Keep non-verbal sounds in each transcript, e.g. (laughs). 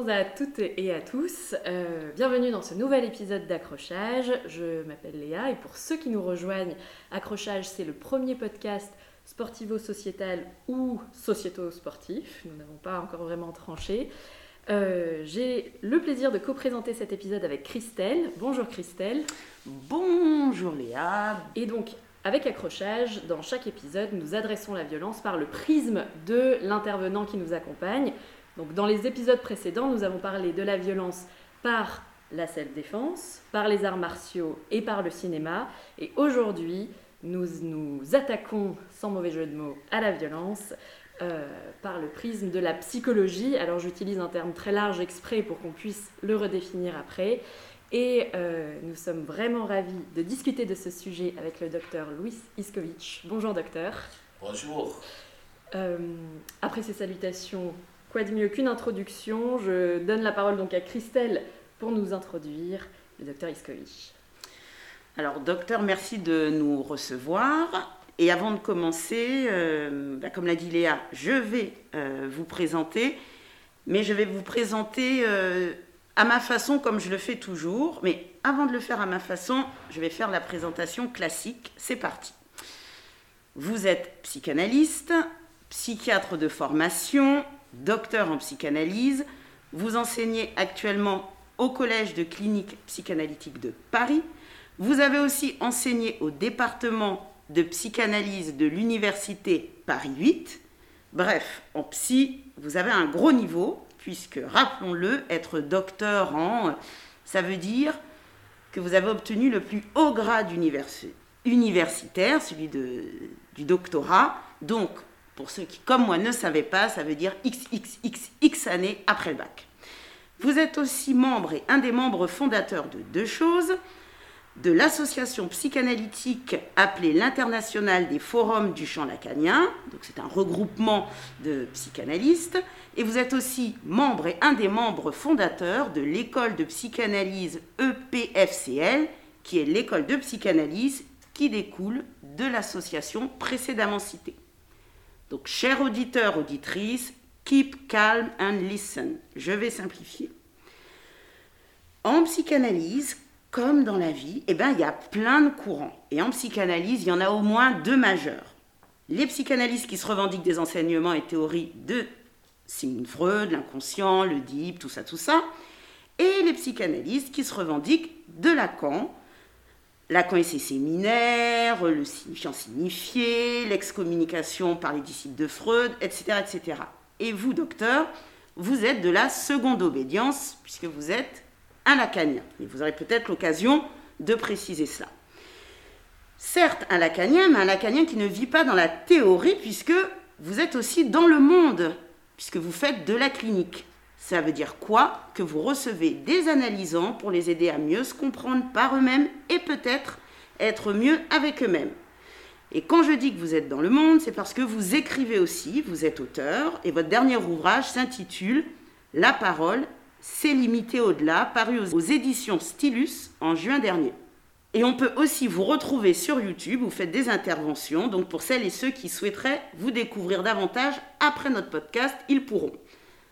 Bonjour à toutes et à tous, euh, bienvenue dans ce nouvel épisode d'Accrochage. Je m'appelle Léa et pour ceux qui nous rejoignent, Accrochage c'est le premier podcast sportivo-sociétal ou sociéto-sportif, nous n'avons pas encore vraiment tranché. Euh, J'ai le plaisir de co-présenter cet épisode avec Christelle. Bonjour Christelle. Bonjour Léa. Et donc avec accrochage, dans chaque épisode, nous adressons la violence par le prisme de l'intervenant qui nous accompagne. Donc, dans les épisodes précédents, nous avons parlé de la violence par la self-défense, par les arts martiaux et par le cinéma. Et aujourd'hui, nous nous attaquons, sans mauvais jeu de mots, à la violence euh, par le prisme de la psychologie. Alors j'utilise un terme très large exprès pour qu'on puisse le redéfinir après. Et euh, nous sommes vraiment ravis de discuter de ce sujet avec le docteur Louis Iskovic. Bonjour docteur. Bonjour. Euh, après ces salutations, quoi de mieux qu'une introduction? Je donne la parole donc à Christelle pour nous introduire le docteur Iskovic. Alors docteur, merci de nous recevoir. Et avant de commencer, euh, bah, comme l'a dit Léa, je vais vous présenter, mais je vais vous présenter à ma façon, comme je le fais toujours. Mais avant de le faire à ma façon, je vais faire la présentation classique. C'est parti. Vous êtes psychanalyste, psychiatre de formation, docteur en psychanalyse. Vous enseignez actuellement au Collège de clinique psychanalytique de Paris. Vous avez aussi enseigné au département de psychanalyse de l'université Paris 8. Bref, en psy, vous avez un gros niveau puisque, rappelons-le, être docteur en, ça veut dire que vous avez obtenu le plus haut grade universitaire, celui de, du doctorat. Donc, pour ceux qui, comme moi, ne savaient pas, ça veut dire XXXX années après le bac. Vous êtes aussi membre et un des membres fondateurs de deux choses de l'association psychanalytique appelée l'International des forums du champ lacanien. Donc c'est un regroupement de psychanalystes. Et vous êtes aussi membre et un des membres fondateurs de l'école de psychanalyse EPFCL, qui est l'école de psychanalyse qui découle de l'association précédemment citée. Donc, chers auditeurs, auditrices, keep calm and listen. Je vais simplifier. En psychanalyse, comme dans la vie, eh ben, il y a plein de courants. Et en psychanalyse, il y en a au moins deux majeurs. Les psychanalystes qui se revendiquent des enseignements et théories de Sigmund Freud, l'inconscient, le deep, tout ça, tout ça. Et les psychanalystes qui se revendiquent de Lacan. Lacan et ses séminaires, le signifiant signifié, l'excommunication par les disciples de Freud, etc., etc. Et vous, docteur, vous êtes de la seconde obédience, puisque vous êtes un lacanien. Et vous aurez peut-être l'occasion de préciser cela. Certes, un lacanien, mais un lacanien qui ne vit pas dans la théorie, puisque vous êtes aussi dans le monde, puisque vous faites de la clinique. Ça veut dire quoi Que vous recevez des analysants pour les aider à mieux se comprendre par eux-mêmes et peut-être être mieux avec eux-mêmes. Et quand je dis que vous êtes dans le monde, c'est parce que vous écrivez aussi, vous êtes auteur, et votre dernier ouvrage s'intitule La parole c'est limité au-delà, paru aux éditions Stylus en juin dernier. Et on peut aussi vous retrouver sur YouTube, vous faites des interventions, donc pour celles et ceux qui souhaiteraient vous découvrir davantage après notre podcast, ils pourront.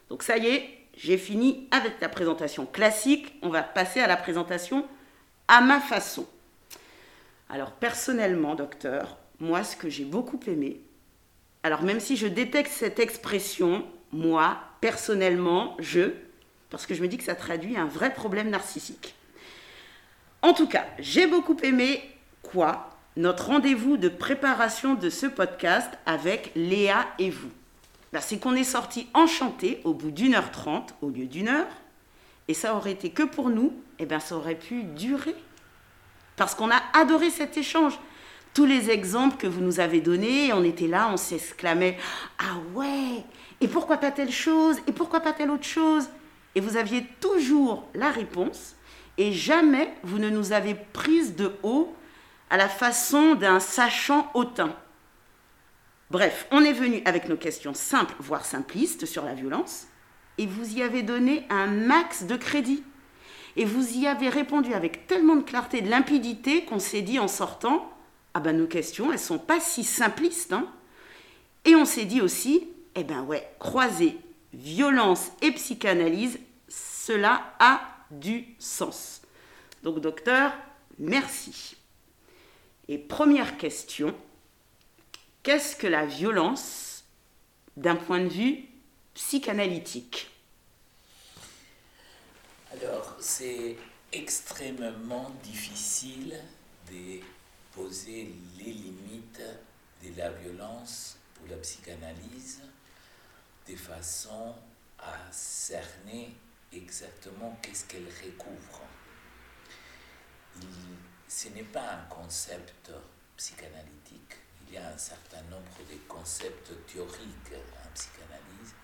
Donc ça y est, j'ai fini avec la présentation classique, on va passer à la présentation à ma façon. Alors personnellement, docteur, moi ce que j'ai beaucoup aimé, alors même si je détecte cette expression, moi, personnellement, je, parce que je me dis que ça traduit un vrai problème narcissique. En tout cas, j'ai beaucoup aimé quoi Notre rendez-vous de préparation de ce podcast avec Léa et vous. Ben, c'est qu'on est sorti enchanté au bout d'une heure trente au lieu d'une heure. Et ça aurait été que pour nous, et eh bien ça aurait pu durer. Parce qu'on a adoré cet échange. Tous les exemples que vous nous avez donnés, on était là, on s'exclamait Ah ouais Et pourquoi pas telle chose? Et pourquoi pas telle autre chose? Et vous aviez toujours la réponse et jamais vous ne nous avez prise de haut à la façon d'un sachant hautain. Bref, on est venu avec nos questions simples, voire simplistes sur la violence, et vous y avez donné un max de crédit. Et vous y avez répondu avec tellement de clarté, de limpidité qu'on s'est dit en sortant, ah ben nos questions, elles sont pas si simplistes. Hein. Et on s'est dit aussi, eh ben ouais, croiser violence et psychanalyse, cela a du sens. Donc docteur, merci. Et première question, qu'est-ce que la violence d'un point de vue psychanalytique? Alors, c'est extrêmement difficile de poser les limites de la violence pour la psychanalyse de façon à cerner exactement qu'est-ce qu'elle recouvre. ce n'est pas un concept psychanalytique, il y a un certain nombre de concepts théoriques en psychanalyse.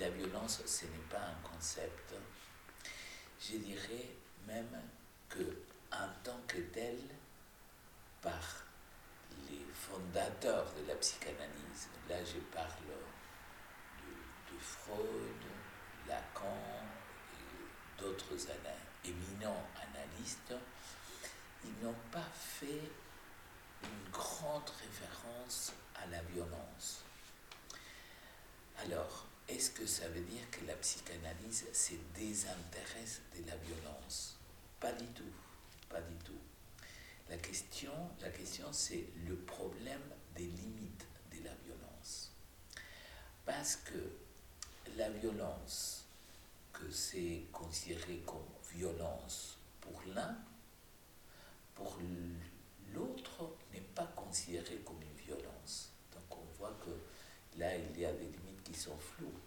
La violence, ce n'est pas un concept. Je dirais même que en tant que tel, par les fondateurs de la psychanalyse, là je parle de, Freud, Lacan et d'autres éminents analystes, ils n'ont pas fait une grande référence à la violence. Alors, est-ce que ça veut dire que la psychanalyse se désintéresse de la violence? Pas du tout, pas du tout. La question, la question c'est le problème des limites de la violence. Parce que la violence, que c'est considéré comme violence pour l'un, pour l'autre n'est pas considéré comme une violence. Donc on voit que là, il y a des limites qui sont floues.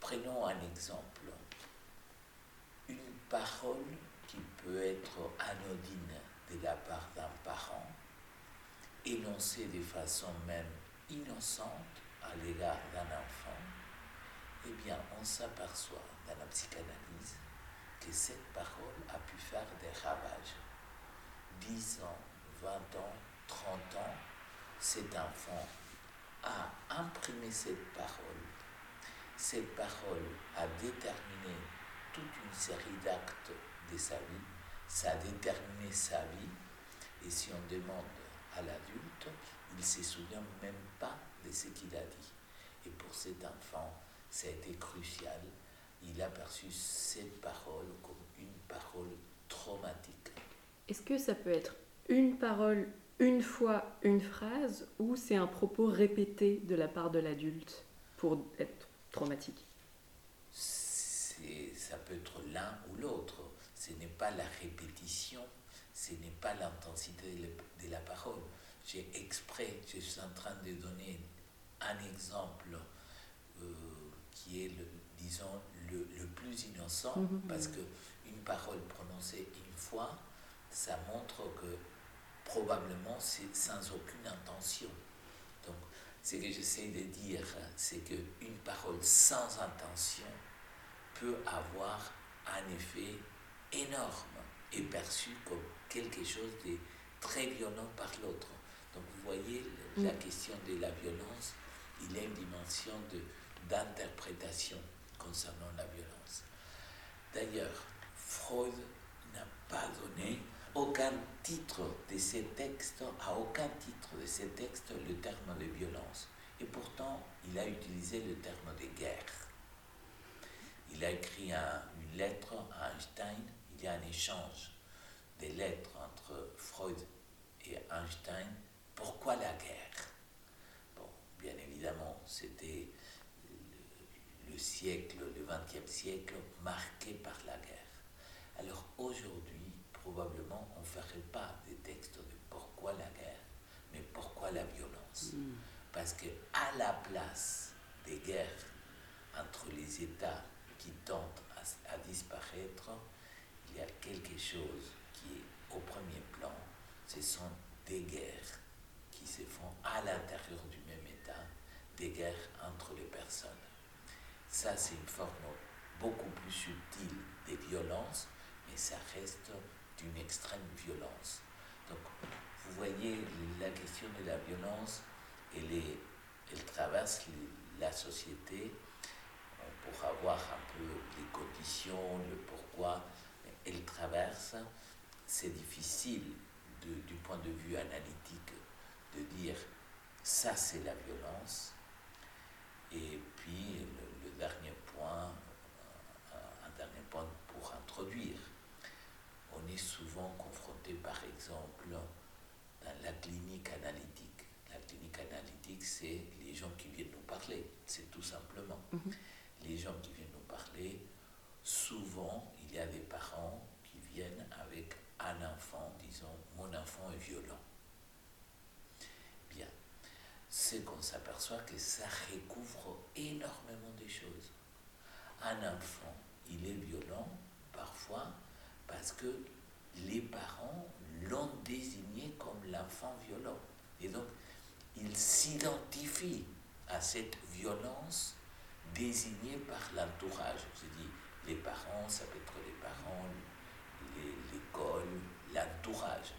Prenons un exemple. Une parole qui peut être anodine de la part d'un parent, énoncée de façon même innocente à l'égard d'un enfant, eh bien, on s'aperçoit dans la psychanalyse que cette parole a pu faire des ravages. 10 ans, 20 ans, 30 ans, cet enfant a imprimé cette parole. Cette parole a déterminé toute une série d'actes de sa vie, ça a déterminé sa vie, et si on demande à l'adulte, il ne se souvient même pas de ce qu'il a dit. Et pour cet enfant, ça a été crucial. Il a perçu cette parole comme une parole traumatique. Est-ce que ça peut être une parole, une fois, une phrase, ou c'est un propos répété de la part de l'adulte pour être traumatique? Ça peut être l'un ou l'autre. Ce n'est pas la répétition, ce n'est pas l'intensité de la parole. J'ai exprès, je suis en train de donner un exemple euh, qui est, le, disons, le, plus innocent, mhm. parce qu'une parole prononcée une fois, ça montre que probablement c'est sans aucune intention. Donc, ce que j'essaie de dire, c'est qu'une parole sans intention peut avoir un effet énorme et perçu comme quelque chose de très violent par l'autre. Donc vous voyez, la mm. question de la violence, il y a une dimension d'interprétation concernant la violence. D'ailleurs, Freud n'a pas donné aucun titre de ces textes, à aucun titre de ces textes, le terme de violence. Et pourtant, il a utilisé le terme de guerre. Il a écrit une lettre à Einstein, il y a un échange des lettres entre Freud et Einstein. Pourquoi la guerre? Bon, bien évidemment, c'était le, siècle, le XXe siècle, marqué par la guerre. Alors aujourd'hui, probablement, on ne ferait pas des textes de pourquoi la guerre, mais pourquoi la violence. Hmm. Parce que à la place des guerres entre les États qui tentent à, disparaître, il y a quelque chose qui est au premier plan. Ce sont des guerres qui se font à l'intérieur du même État, des guerres entre les personnes. Ça, c'est une forme beaucoup plus subtile des violences, mais ça reste d'une extrême violence. Donc, vous voyez, la question de la violence, elle, est, elle traverse la société. On pourra voir un peu les conditions, le pourquoi. Elle traverse. C'est difficile du point de vue analytique de dire ça c'est la violence. Et puis le, dernier point, souvent confronté, par exemple, dans la clinique analytique. La clinique analytique, c'est les gens qui viennent nous parler, c'est tout simplement. Mhm. Les gens qui viennent nous parler, souvent, il y a des parents qui viennent avec un enfant, disons, mon enfant est violent. Bien. C'est qu'on s'aperçoit que ça recouvre énormément de choses. Un enfant, il est violent parfois parce que les parents l'ont désigné comme l'enfant violent. Et donc, il s'identifie à cette violence désignée par l'entourage. Je dis, les parents, ça peut être les parents, l'école, l'entourage.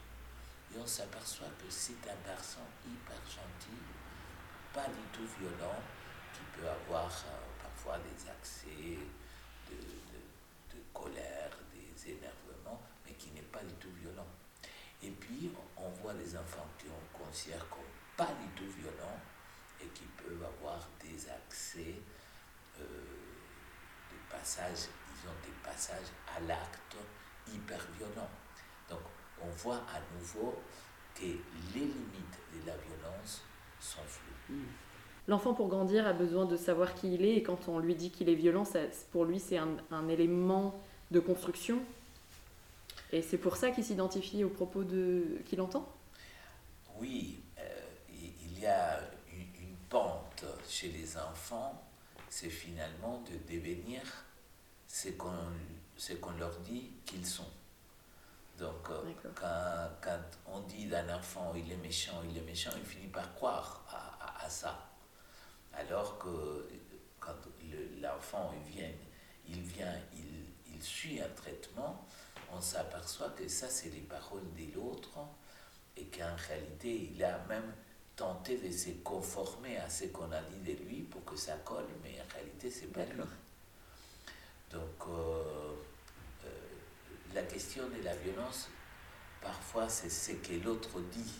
Et on s'aperçoit que c'est un garçon hyper gentil, pas du tout violent, qui peut avoir euh, parfois des accès de colère, des énervements, mais qui n'est pas du tout violent. Et puis, on on voit des enfants qu'on considère comme pas du tout violents et qui peuvent avoir des accès, euh, des passages, disons des passages à l'acte hyper violents. Donc, on voit à nouveau que les limites de la violence sont floues. L'enfant, pour grandir, a besoin de savoir qui il est, et quand on lui dit qu'il est violent, pour lui, c'est un, élément de construction. Et c'est pour ça qu'il s'identifie aux propos de... qu'il entend? Oui, euh, il y a une, une pente chez les enfants, c'est finalement de devenir ce qu'on qu'on leur dit qu'ils sont. Donc, euh, quand, quand on dit d'un enfant il est méchant, il est méchant, il finit par croire à, à- à ça. Alors que quand le- l'enfant il vient, il, vient il, il suit un traitement, on s'aperçoit que ça, c'est les paroles de l'autre et qu'en réalité, il a même tenté de se conformer à ce qu'on a dit de lui pour que ça colle, mais en réalité, c'est pas lui. Donc, euh, euh, la question de la violence, parfois, c'est ce que l'autre dit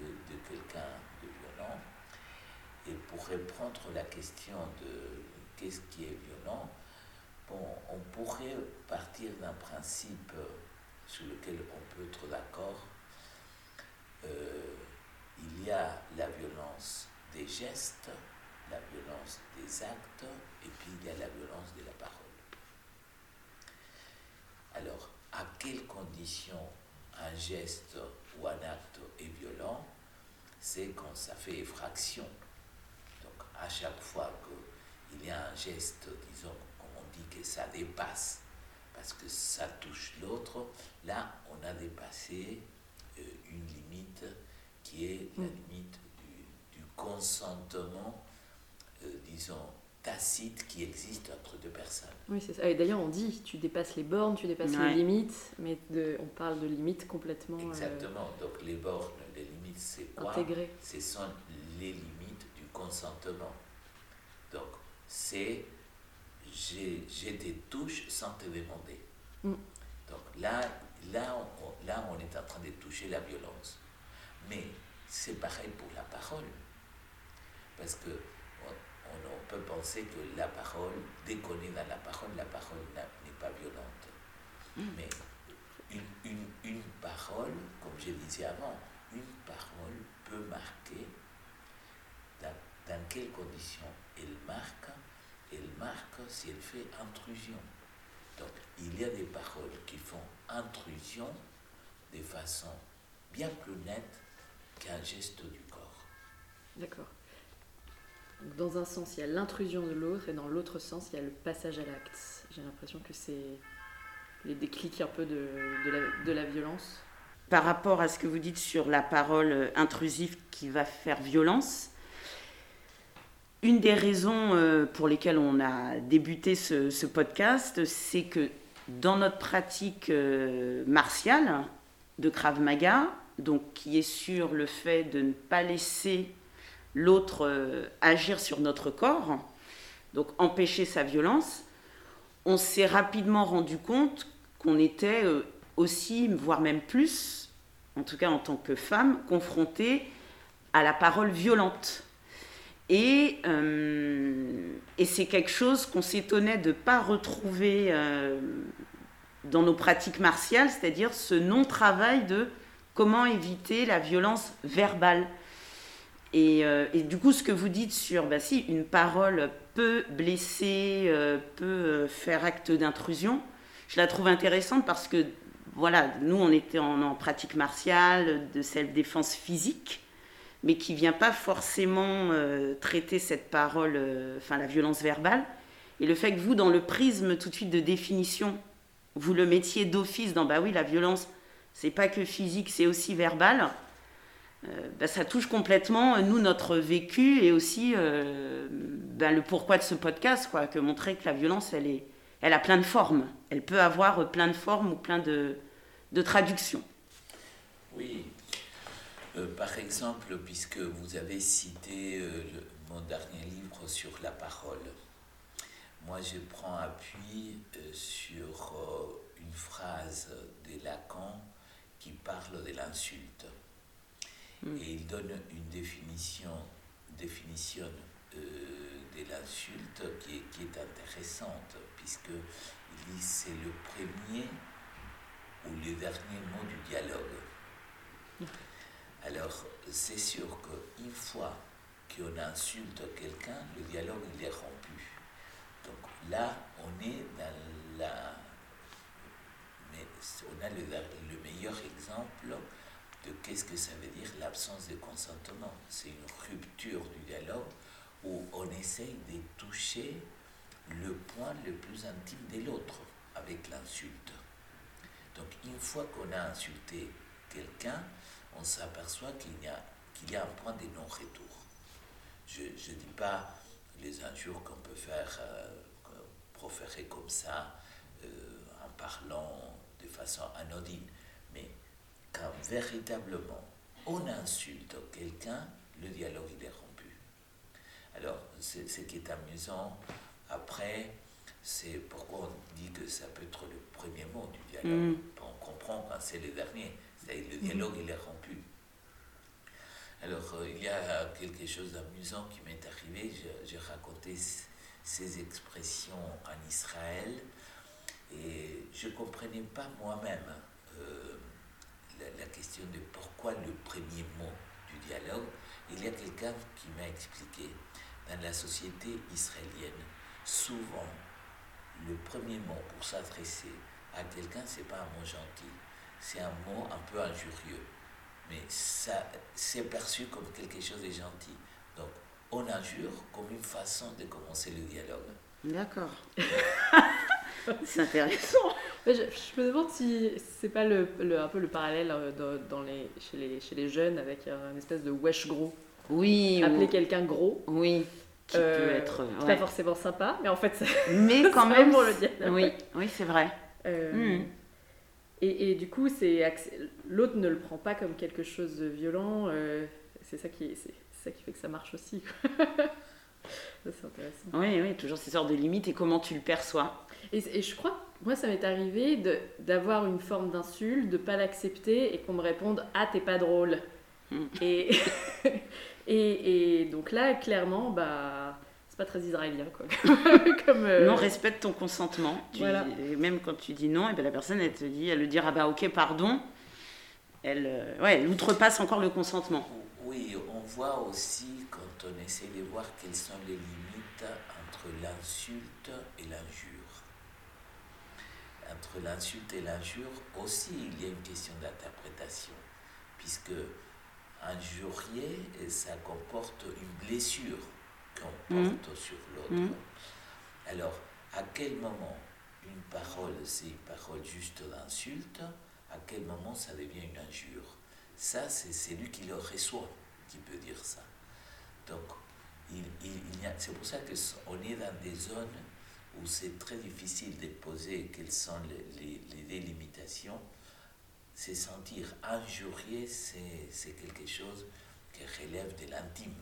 de, de quelqu'un de violent. Et pour reprendre la question de qu'est-ce qui est violent, bon, on pourrait partir d'un principe sur lequel on peut être d'accord. Euh, il y a la violence des gestes, la violence des actes, et puis il y a la violence de la parole. Alors, à quelles conditions un geste ou un acte est violent C'est quand ça fait effraction. Donc, à chaque fois qu'il y a un geste, disons, comme on dit que ça dépasse, parce que ça touche l'autre, là, on a dépassé une limite qui est la Mm. limite du, du consentement, euh, disons, tacite qui existe entre deux personnes. Oui, c'est ça. Et d'ailleurs, on dit, tu dépasses les bornes, tu dépasses Ouais. les limites, mais de- on parle de limites complètement euh, Exactement. Donc les bornes, les limites, c'est quoi? intégrées. Ce sont les limites du consentement. Donc c'est j'ai j'ai des touches sans te demander. Mm. Donc là, là on, on- là, on est en train de toucher la violence. Mais c'est pareil pour la parole. Parce que on, peut penser que la parole, dès qu'on est dans la parole, la parole n'est pas violente. Mais une, une, une parole, comme je disais avant, une parole peut marquer dans, dans quelles conditions elle marque. Elle marque si elle fait intrusion. Donc, il y a des paroles qui font intrusion de façon bien plus nette qu'un geste du corps. D'accord. Dans un sens, il y a l'intrusion de l'autre, et dans l'autre sens, il y a le passage à l'acte. J'ai l'impression que c'est les déclics un peu de, de, la, de la violence. Par rapport à ce que vous dites sur la parole intrusive qui va faire violence, une des raisons euh, pour lesquelles on a débuté ce, podcast, c'est que dans notre pratique euh, martiale de Krav Maga, qui est sur le fait de ne pas laisser l'autre euh, agir sur notre corps, donc empêcher sa violence, on s'est rapidement rendu compte qu'on était aussi, voire même plus, en tout cas en tant que femme, confrontée à la parole violente. Et, euh, et c'est quelque chose qu'on s'étonnait de ne pas retrouver euh, dans nos pratiques martiales, c'est-à-dire ce non-travail de comment éviter la violence verbale. Et, euh, du coup, ce que vous dites sur, bah si, une parole peut blesser, peut faire acte d'intrusion, je la trouve intéressante parce que, voilà, nous, on était en, en pratique martiale, de self-défense physique, mais qui vient pas forcément euh, traiter cette parole, euh, enfin la violence verbale. Et le fait que vous, dans le prisme tout de suite de définition, vous le mettiez d'office dans, bah oui, la violence, c'est pas que physique, c'est aussi verbal. Euh, bah, ça touche complètement, euh, nous, notre vécu et aussi bah, le pourquoi de ce podcast, quoi, que montrer que la violence, elle, est, elle a plein de formes. Elle peut avoir plein de formes ou plein de, de traductions. Oui. Euh, par exemple, puisque vous avez cité euh, le- mon dernier livre sur la parole, moi je prends appui euh, sur une phrase de Lacan qui parle de l'insulte. Et il donne une définition, définition de l'insulte qui est, qui est intéressante, puisque il dit c'est le premier ou le dernier mot du dialogue. Alors, c'est sûr qu'une fois qu'on insulte quelqu'un, le dialogue il est rompu. Donc là, on est dans la. On a le, le meilleur exemple de qu'est-ce que ça veut dire l'absence de consentement. C'est une rupture du dialogue où on essaye de toucher le point le plus intime de l'autre avec l'insulte. Donc une fois qu'on a insulté quelqu'un, on s'aperçoit qu'il y, a, y a un point de non-retour. Je ne dis pas les injures qu'on peut faire, euh, proférer comme ça, euh, en parlant de façon anodine, mais quand véritablement on insulte quelqu'un, le dialogue il est rompu. Alors, ce qui est amusant, après, c'est pourquoi on dit que ça peut être le premier mot du dialogue. Mm. On comprend quand c'est le dernier, c'est-à-dire le dialogue il est rompu. Alors, euh, il y a quelque chose d'amusant qui m'est arrivé. J'ai raconté ces expressions en Israël et je ne comprenais pas moi-même euh, la, la question de pourquoi le premier mot du dialogue. Il y a quelqu'un qui m'a expliqué. Dans la société israélienne, souvent, le premier mot pour s'adresser à quelqu'un, ce n'est pas un mot gentil, c'est un mot un peu injurieux. Mais ça, c'est perçu comme quelque chose de gentil. Donc, on injure comme une façon de commencer le dialogue. D'accord. (laughs) c'est intéressant. Mais Je, je me demande si c'est pas le, le- un peu le parallèle euh, dans, dans les, chez, les, chez les jeunes avec euh, une espèce de wesh gros. Oui, Appeler ou- quelqu'un gros, oui, qui euh, peut être. c'est ouais. pas forcément sympa, mais en fait, c'est Mais (laughs) quand même. pour le dialogue. Oui, oui, c'est vrai. Euh, Hmm. et, et du coup, c'est l'autre ne le prend pas comme quelque chose de violent. euh, c'est ça qui, c'est ça qui fait que ça marche aussi. (laughs) c'est intéressant. Oui, oui, toujours ces sortes de limites et comment tu le perçois. Et, et je crois, que moi, ça m'est arrivé d'avoir une forme d'insulte, de pas l'accepter et qu'on me réponde Ah, t'es pas drôle. Hmm. Et, (laughs) et, et donc là, clairement, bah, c'est pas très israélien, quoi. (laughs) Comme, euh, Non, respecte ton consentement. Tu- Voilà. et même quand tu dis non, et ben la personne, elle te dit, elle le dit, ah bah ok, pardon. Elle, euh, ouais, elle outrepasse encore le consentement. Oui, on voit aussi quand on essaie de voir quelles sont les limites entre l'insulte et l'injure. Entre l'insulte et l'injure aussi, il y a une question d'interprétation, puisque injurier, et ça comporte une blessure qu'on Mhm. porte sur l'autre. Mhm. Alors, à quel moment une parole, c'est une parole juste d'insulte À quel moment ça devient une injure? Ça, c'est celui qui le reçoit qui peut dire ça. Donc, il, il- c'est pour ça qu'on est dans des zones où c'est très difficile de poser quelles sont les, les- les délimitations. C'est sentir injurier, c'est c'est quelque chose qui relève de l'intime.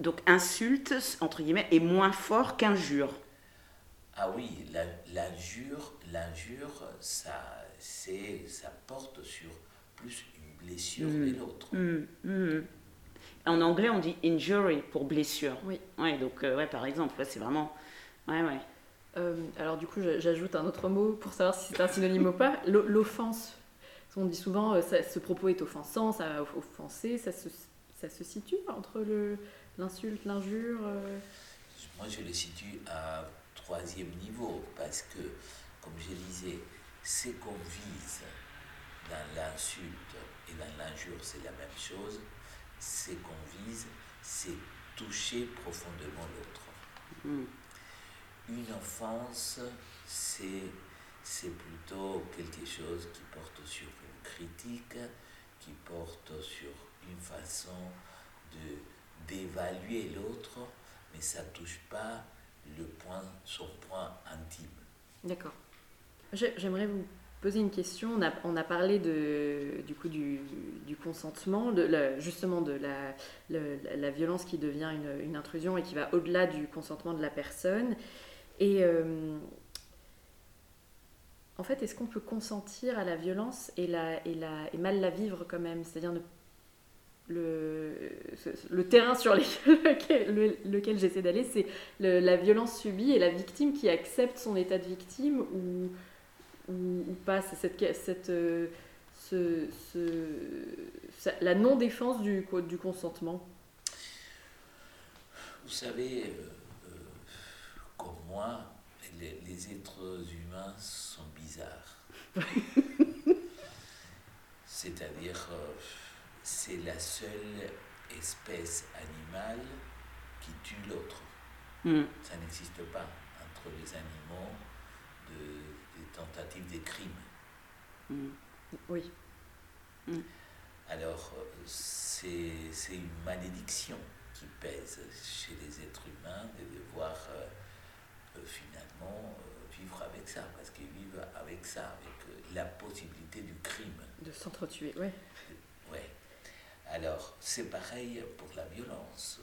Donc insulte, entre guillemets, est moins fort qu'injure. Ah oui, l'injure, l'injure, ça, c'est, ça porte sur plus une blessure Mm. de l'autre. Hmm, hmm. En anglais, on dit injury pour blessure. Oui. Ouais, donc, euh, ouais, par exemple, ouais, c'est vraiment. Ouais, ouais. Euh, alors du coup, j'ajoute un autre mot pour savoir si c'est un synonyme ou pas. L'o- L'offense. On dit souvent, euh, ça- ce propos est offensant, ça a offensé, ça se- ça se situe entre le, l'insulte, l'injure euh Moi, je le situe à troisième niveau parce que, comme je disais, ce qu'on vise dans l'insulte et dans l'injure, c'est la même chose. Ce qu'on vise, c'est toucher profondément l'autre. Mm. Une offense, c'est, c'est plutôt quelque chose qui porte sur critique, qui porte sur une façon de, d'évaluer l'autre, mais ça touche pas le point, son point intime. D'accord. J'ai- J'aimerais vous poser une question. On a, on a parlé de, du coup du, consentement, justement de la, la violence qui devient une, une intrusion et qui va au-delà du consentement de la personne. Et euh, en fait, est-ce qu'on peut consentir à la violence et, mal la vivre quand même? C'est-à-dire le, terrain sur lequel, (laughs) lequel, le- lequel j'essaie d'aller, c'est la violence subie et la victime qui accepte son état de victime ou, pas? C'est cette, euh, la non-défense du consentement. Vous savez, euh, euh, comme moi, les, les êtres humains sont bizarres. (laughs) C'est-à-dire, euh, c'est la seule espèce animale qui tue l'autre. Mm. Ça n'existe pas entre les animaux de, des tentatives de crimes. Mm. Oui. Alors, euh, c'est c'est une malédiction qui pèse chez les êtres humains de devoir euh, finalement euh, vivre avec ça, parce qu'ils vivent avec ça, avec euh, la possibilité du crime. De s'entretuer, ouais. Ouais. Alors, c'est pareil pour la violence.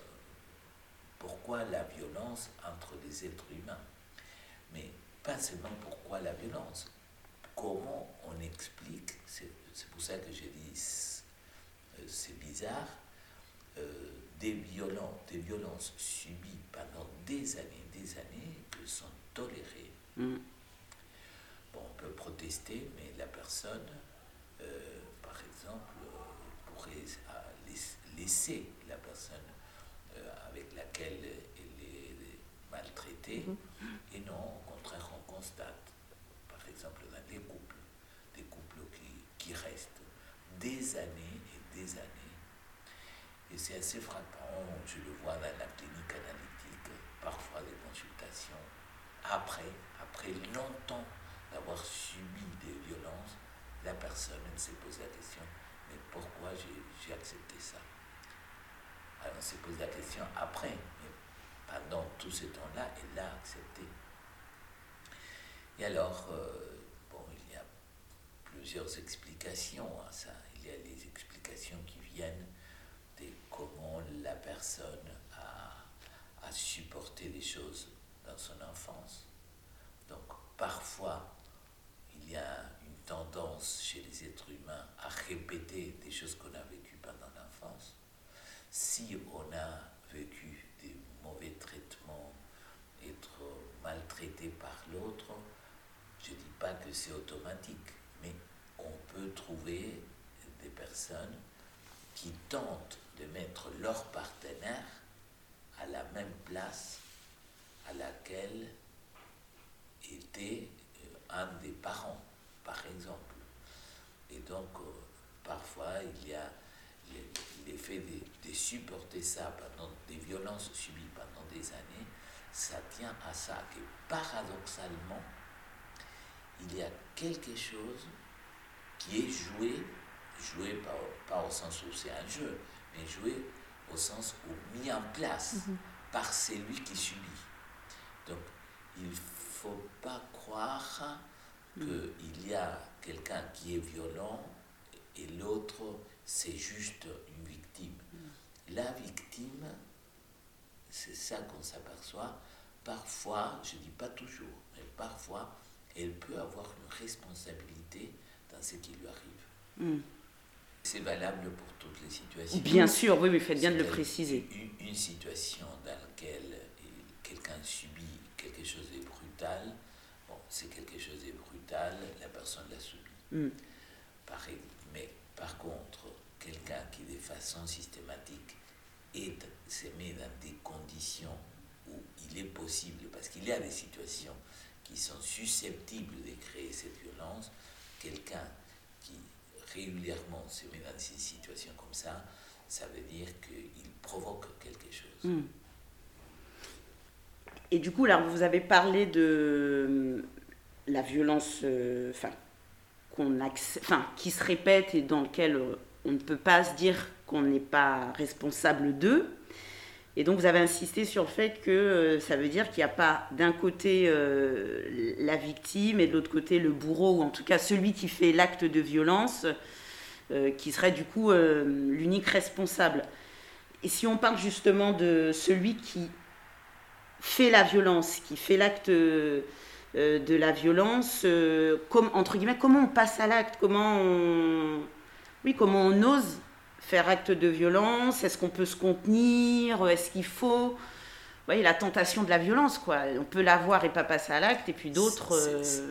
Pourquoi la violence entre les êtres humains? Mais pas seulement pourquoi la violence. Comment on explique, c'est pour ça que j'ai dit c'est- euh, bizarre, euh, des, violents, des violences subies pendant des années, des années, sont tolérées. Mm. Bon, on peut protester, mais la personne, euh, par exemple, euh, pourrait euh, laiss- laisser la personne euh, avec laquelle elle est maltraitée. Mhm. Et non, au contraire, on constate, par exemple, dans des couples, des couples qui, qui restent des années et des années. Et c'est assez frappant, je le vois dans la clinique analytique, parfois des consultations, après, longtemps d'avoir subi des violences, la personne elle s'est posé la question, mais pourquoi j'ai accepté ça? Alors on s'est posé la question après, mais pendant tout ce temps-là, elle l'a accepté. Et alors, euh, bon, il y a plusieurs explications à ça. Il y a les explications qui viennent de comment la personne a supporté les choses dans son enfance. Donc, parfois, il y a une tendance chez les êtres humains à répéter des choses qu'on a vécues pendant l'enfance. Si on a vécu des mauvais traitements, être maltraité par l'autre, je ne dis pas que c'est automatique, mais on peut trouver des personnes qui tentent de mettre leur partenaire à la même place à laquelle était euh, un des parents, par exemple. Et donc, euh, parfois, il y a l'e- l'effet de, de supporter ça pendant des violences subies pendant des années, ça tient à ça que paradoxalement, il y a quelque chose qui est joué, joué pas, pas au sens où c'est un jeu, mais joué au sens où mis en place par celui qui subit. Donc, il faut pas croire qu'il y a quelqu'un qui est violent et l'autre, c'est juste une victime. La victime, c'est ça qu'on s'aperçoit. Parfois, je ne dis pas toujours, mais parfois, elle peut avoir une responsabilité dans ce qui lui arrive. Mm. C'est valable pour toutes les situations. Bien sûr, oui, oui, faites bien de le préciser. Une, une situation dans laquelle quelqu'un subit quelque chose de brutal, bon, c'est quelque chose de brutal, la personne l'a subi. Mm. Mais par contre, quelqu'un qui de façon systématique est, se met dans des conditions où il est possible, parce qu'il y a des situations qui sont susceptibles de créer cette violence, quelqu'un qui régulièrement se met dans ces situations comme ça, ça veut dire qu'il provoque quelque chose. Hmm. Et du coup, là, vous avez parlé de la violence euh, qui se répète et dans lequel euh, on ne peut pas se dire qu'on n'est pas responsable d'eux. Et donc vous avez insisté sur le fait que euh, ça veut dire qu'il n'y a pas d'un côté la victime et de l'autre côté le bourreau, ou en tout cas celui qui fait l'acte de violence, qui serait du coup l'unique responsable. Et si on parle justement de celui qui fait la violence, qui fait l'acte euh, de la violence, euh, comme, entre guillemets, comment on passe à l'acte, comment on, oui, comment on ose faire acte de violence, est-ce qu'on peut se contenir, est-ce qu'il faut, voyez, la tentation de la violence, quoi. On peut l'avoir et pas passer à l'acte, et puis d'autres.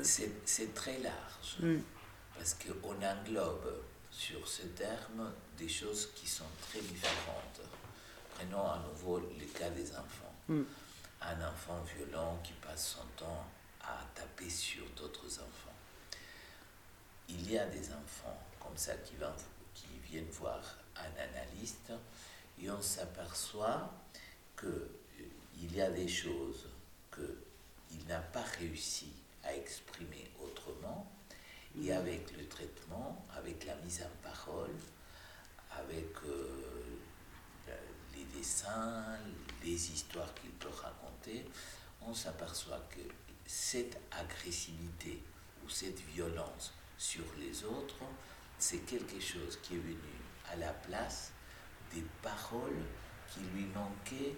C'est euh, très large, hmm. parce qu'on englobe sur ce terme des choses qui sont très différentes. Prenons à nouveau le cas des enfants. Hmm. Un enfant violent qui passe son temps à taper sur d'autres enfants. Il y a des enfants comme ça qui, qui viennent voir un analyste et on s'aperçoit qu'il euh, y a des choses qu'il n'a pas réussi à exprimer autrement et mm. avec le traitement, avec la mise en parole, avec euh, dessins, les histoires qu'il peut raconter, on s'aperçoit que cette agressivité ou cette violence sur les autres, c'est quelque chose qui est venu à la place des paroles qui lui manquaient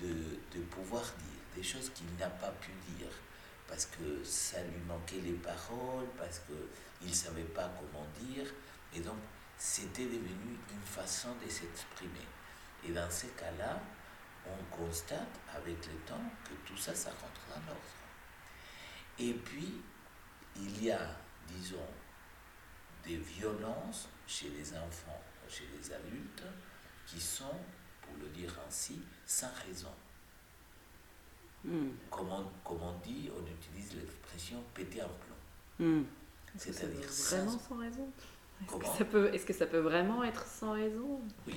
de, pouvoir dire, des choses qu'il n'a pas pu dire, parce que ça lui manquait les paroles, parce qu'il ne savait pas comment dire, et donc c'était devenu une façon de s'exprimer. Et dans ces cas-là, on constate avec le temps que tout ça, ça rentre dans l'ordre. Et puis, il y a, disons, des violences chez les enfants, chez les adultes, qui sont, pour le dire ainsi, sans raison. Hmm. Comme, on, dit, on utilise l'expression péter un plomb. Hmm. C'est-à-dire vraiment sans, raison? Est-ce que, ça peut, est-ce que ça peut vraiment être sans raison? Oui.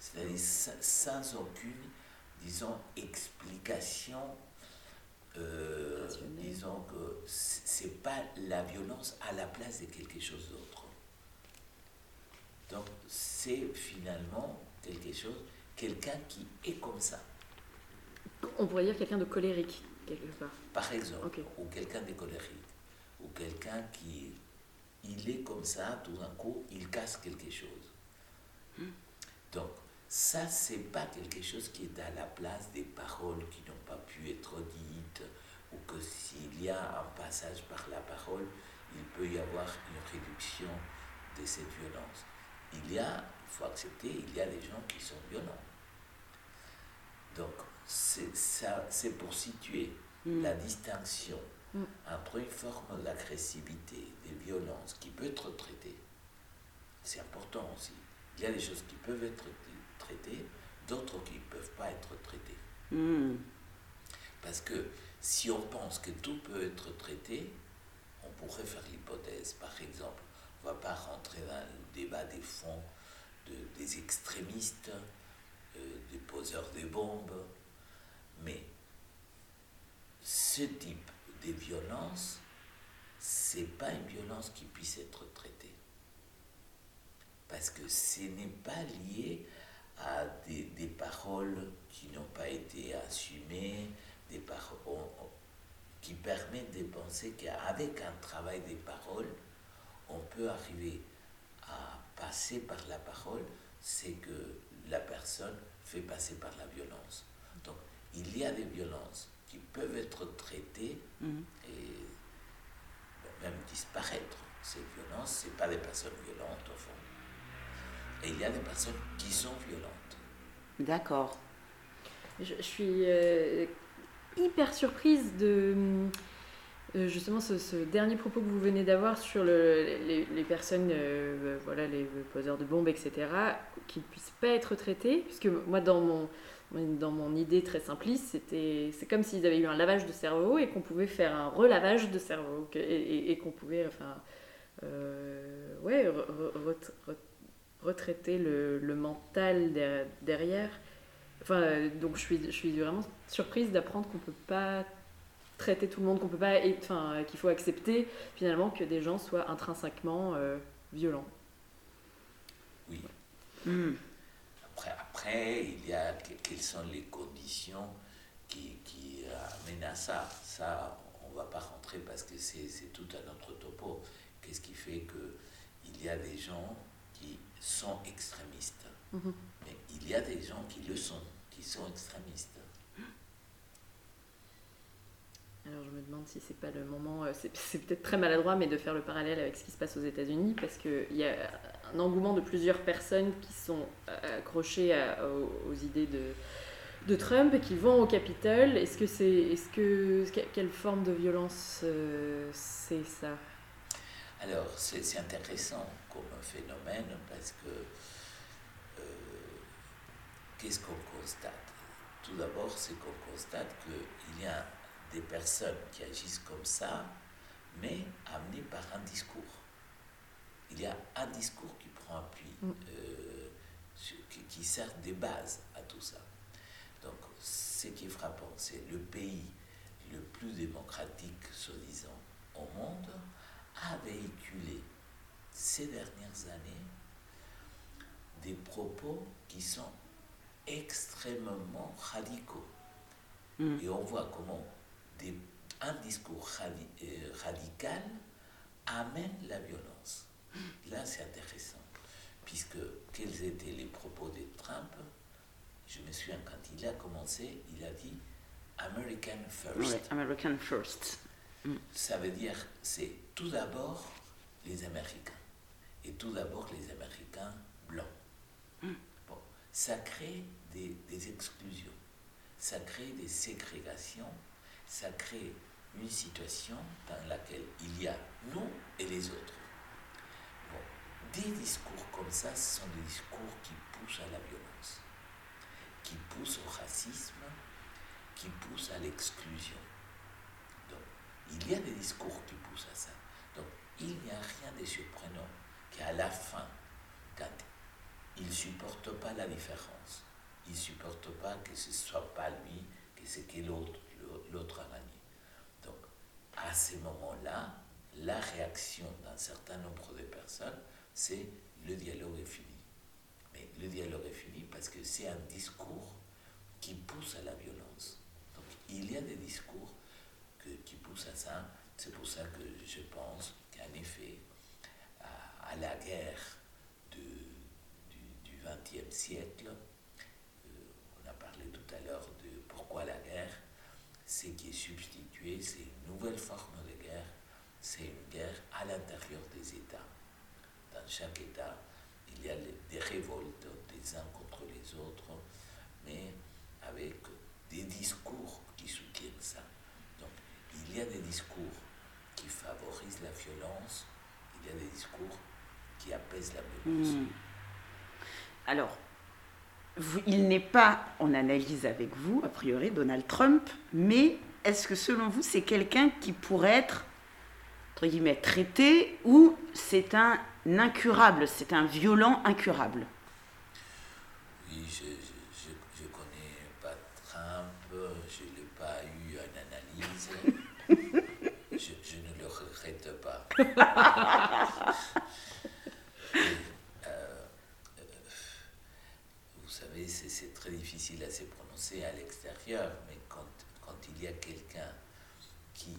C'est-à-dire sans aucune, disons, explication euh, disons que c'est pas la violence à la place de quelque chose d'autre. Donc c'est finalement quelque chose, quelqu'un qui est comme ça. On pourrait dire quelqu'un de colérique, quelque part. Par exemple, ou quelqu'un de colérique, ou quelqu'un qui il est comme ça, tout d'un coup, il casse quelque chose. Hmm. Donc, ça, c'est pas quelque chose qui est à la place des paroles qui n'ont pas pu être dites, ou que s'il y a un passage par la parole, il peut y avoir une réduction de cette violence. Il y a, il faut accepter, il y a des gens qui sont violents. Donc, c'est pour situer mm. la distinction mm. entre une forme d'agressivité, de violence qui peut être traitée. C'est important aussi. Il y a des choses qui peuvent être traitées, d'autres qui ne peuvent pas être traitées. Mm. Parce que si on pense que tout peut être traité, on pourrait faire l'hypothèse, par exemple, on ne va pas rentrer dans le débat des fonds de, des extrémistes, euh, des poseurs de bombes, mais ce type de violence, c'est pas une violence qui puisse être traitée. Parce que ce n'est pas lié à des, des paroles qui n'ont pas été assumées, des paroles, qui permettent de penser qu'avec un travail des paroles, on peut arriver à passer par la parole, c'est que la personne fait passer par la violence. Donc, il y a des violences qui peuvent être traitées mhm. et même disparaître. Ces violences, ce pas des personnes violentes au fond. Et il y a des personnes qui sont violentes. D'accord. Je, suis euh, hyper surprise de, Euh, justement, ce, dernier propos que vous venez d'avoir sur les, personnes, euh, voilà, les poseurs de bombes, etc., qui ne puissent pas être traités, puisque moi, dans mon, dans mon idée très simpliste, c'était, c'est comme s'ils avaient eu un lavage de cerveau et qu'on pouvait faire un relavage de cerveau, et, qu'on pouvait, enfin, ouais, retraiter le, le, mental derrière. Enfin, donc je suis, je suis vraiment surprise d'apprendre qu'on ne peut pas traiter tout le monde, qu'on peut pas, enfin, qu'il faut accepter finalement que des gens soient intrinsèquement euh, violents. Oui. Hmm. Après, après, il y a quelles sont les conditions qui, qui amènent à ça? Ça, on va pas rentrer parce que c'est tout un autre topo. Qu'est-ce qui fait que il y a des gens qui sont extrémistes, mhm. mais il y a des gens qui le sont, qui sont extrémistes. Alors je me demande si c'est pas le moment, euh, c'est (laughs) peut-être très maladroit, mais de faire le parallèle avec ce qui se passe aux États-Unis, parce qu'il y a un engouement de plusieurs personnes qui sont euh, accrochées aux, idées de, de Trump et qui vont au Capitole. Est-ce que c'est, est-ce que quelle forme de violence euh, c'est ça? Alors c'est intéressant comme phénomène parce que qu'est-ce qu'on constate? Tout d'abord, c'est qu'on constate qu'il y a des personnes qui agissent comme ça, mais amenées par un discours. Il y a un discours qui prend appui, mm. euh, qui, sert des bases à tout ça. Donc, ce qui est frappant, c'est le pays le plus démocratique, soi-disant, au monde, a véhiculé ces dernières années des propos qui sont extrêmement radicaux. Mm. Et on voit comment un discours euh, radical amène la violence. Là, c'est intéressant, puisque quels étaient les propos de Trump? Je me souviens, quand il a commencé, il a dit American First. American First. Mm. Ça veut dire, c'est tout d'abord les Américains, et tout d'abord les Américains blancs. Mm. Bon, ça crée des, des exclusions, ça crée des ségrégations ça crée une situation dans laquelle il y a nous et les autres. des discours comme ça, ce sont des discours qui poussent à la violence, qui poussent au racisme, qui poussent à l'exclusion. Donc, il y a des discours qui poussent à ça. Donc, il n'y a rien de surprenant qu'à la fin, quand il ne supporte pas la différence, il ne supporte pas que ce ne soit pas lui, que c'est que l'autre, l'autre gagné. Donc, à ces moments-là, la réaction d'un certain nombre de personnes, c'est le dialogue est fini. Mais le dialogue est fini parce que c'est un discours qui pousse à la violence. Donc, il y a des discours qui poussent à ça. C'est pour ça que je pense qu'en effet, à, la guerre du XXe siècle, euh, on a parlé tout à l'heure de pourquoi la guerre, ce qui est substitué, c'est une nouvelle forme de guerre, c'est une guerre à l'intérieur des États. Dans chaque État, il y a des révoltes des uns contre les autres, mais avec des discours qui soutiennent ça. Donc, il y a des discours qui favorisent la violence, il y a des discours qui apaisent la violence. Hmm. Alors, il n'est pas en analyse avec vous, a priori, Donald Trump, mais est-ce que selon vous, c'est quelqu'un qui pourrait être, entre guillemets, traité ou c'est un incurable, c'est un violent incurable? Oui, je ne connais pas Trump, je n'ai pas eu une analyse, (laughs) je, je ne le regrette pas. (laughs) c'est très difficile à se prononcer à l'extérieur, mais quand, quand, il y a quelqu'un qui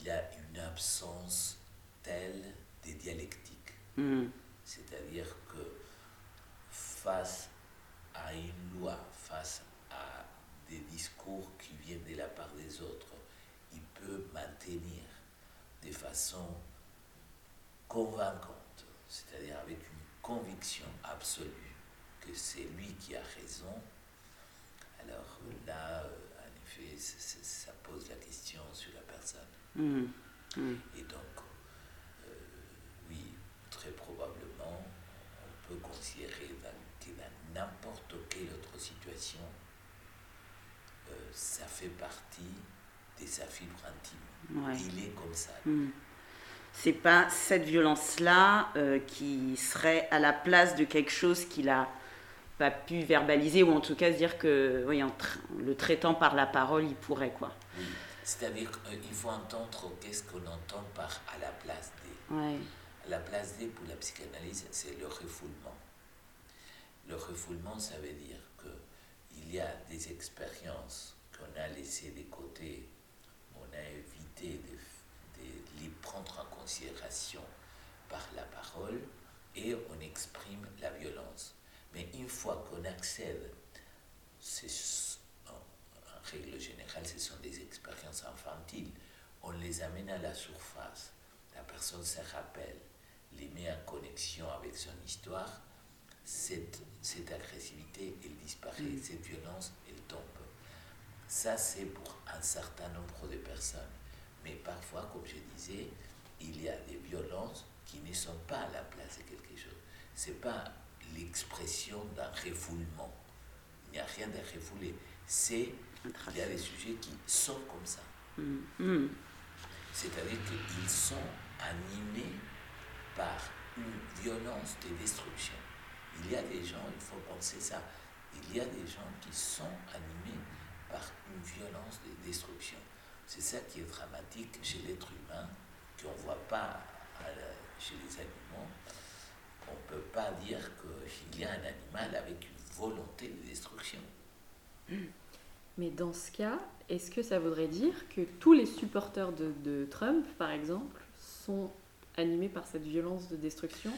il a une absence telle des dialectiques, mm. c'est-à-dire que face à une loi, face à des discours qui viennent de la part des autres, il peut maintenir de façon convaincante, c'est-à-dire avec une conviction absolue que c'est lui qui a raison, alors là, euh, en effet, ça pose la question sur la personne. Mmh. Mmh. Et donc, euh, oui, très probablement, on peut considérer que dans n'importe quelle autre situation, euh, ça fait partie de sa fibre intime. Il est comme ça. Mmh. C'est pas cette violence-là euh, qui serait à la place de quelque chose qu'il a pas pu verbaliser ou en tout cas se dire que oui, en le traitant par la parole, il pourrait quoi. Oui. C'est-à-dire qu'il faut entendre qu'est-ce qu'on entend par à la place des. Ouais. À la place des, pour la psychanalyse, c'est le refoulement. Le refoulement, ça veut dire qu'il y a des expériences qu'on a laissées de côté, on a évité de, de les prendre en considération par la parole et on exprime la violence. Mais une fois qu'on accède, en, en règle générale, ce sont des expériences infantiles, on les amène à la surface. La personne se rappelle, les met en connexion avec son histoire, cette, cette agressivité, elle disparaît, Mm. cette violence, elle tombe. Ça, c'est pour un certain nombre de personnes. Mais parfois, comme je disais, il y a des violences qui ne sont pas à la place de quelque chose. Ce n'est pas l'expression d'un refoulement. Il n'y a rien de refoulé. C'est il y a des sujets qui sont comme ça. Mmh. Mmh. C'est-à-dire qu'ils sont animés par une violence de destruction. Il y a des gens, il faut penser ça, il y a des gens qui sont animés par une violence de destruction. C'est ça qui est dramatique chez l'être humain, qu'on ne voit pas la- chez les animaux. On ne peut pas dire qu'il y a un animal avec une volonté de destruction. Mais dans ce cas, est-ce que ça voudrait dire que tous les supporters de, de Trump, par exemple, sont animés par cette violence de destruction?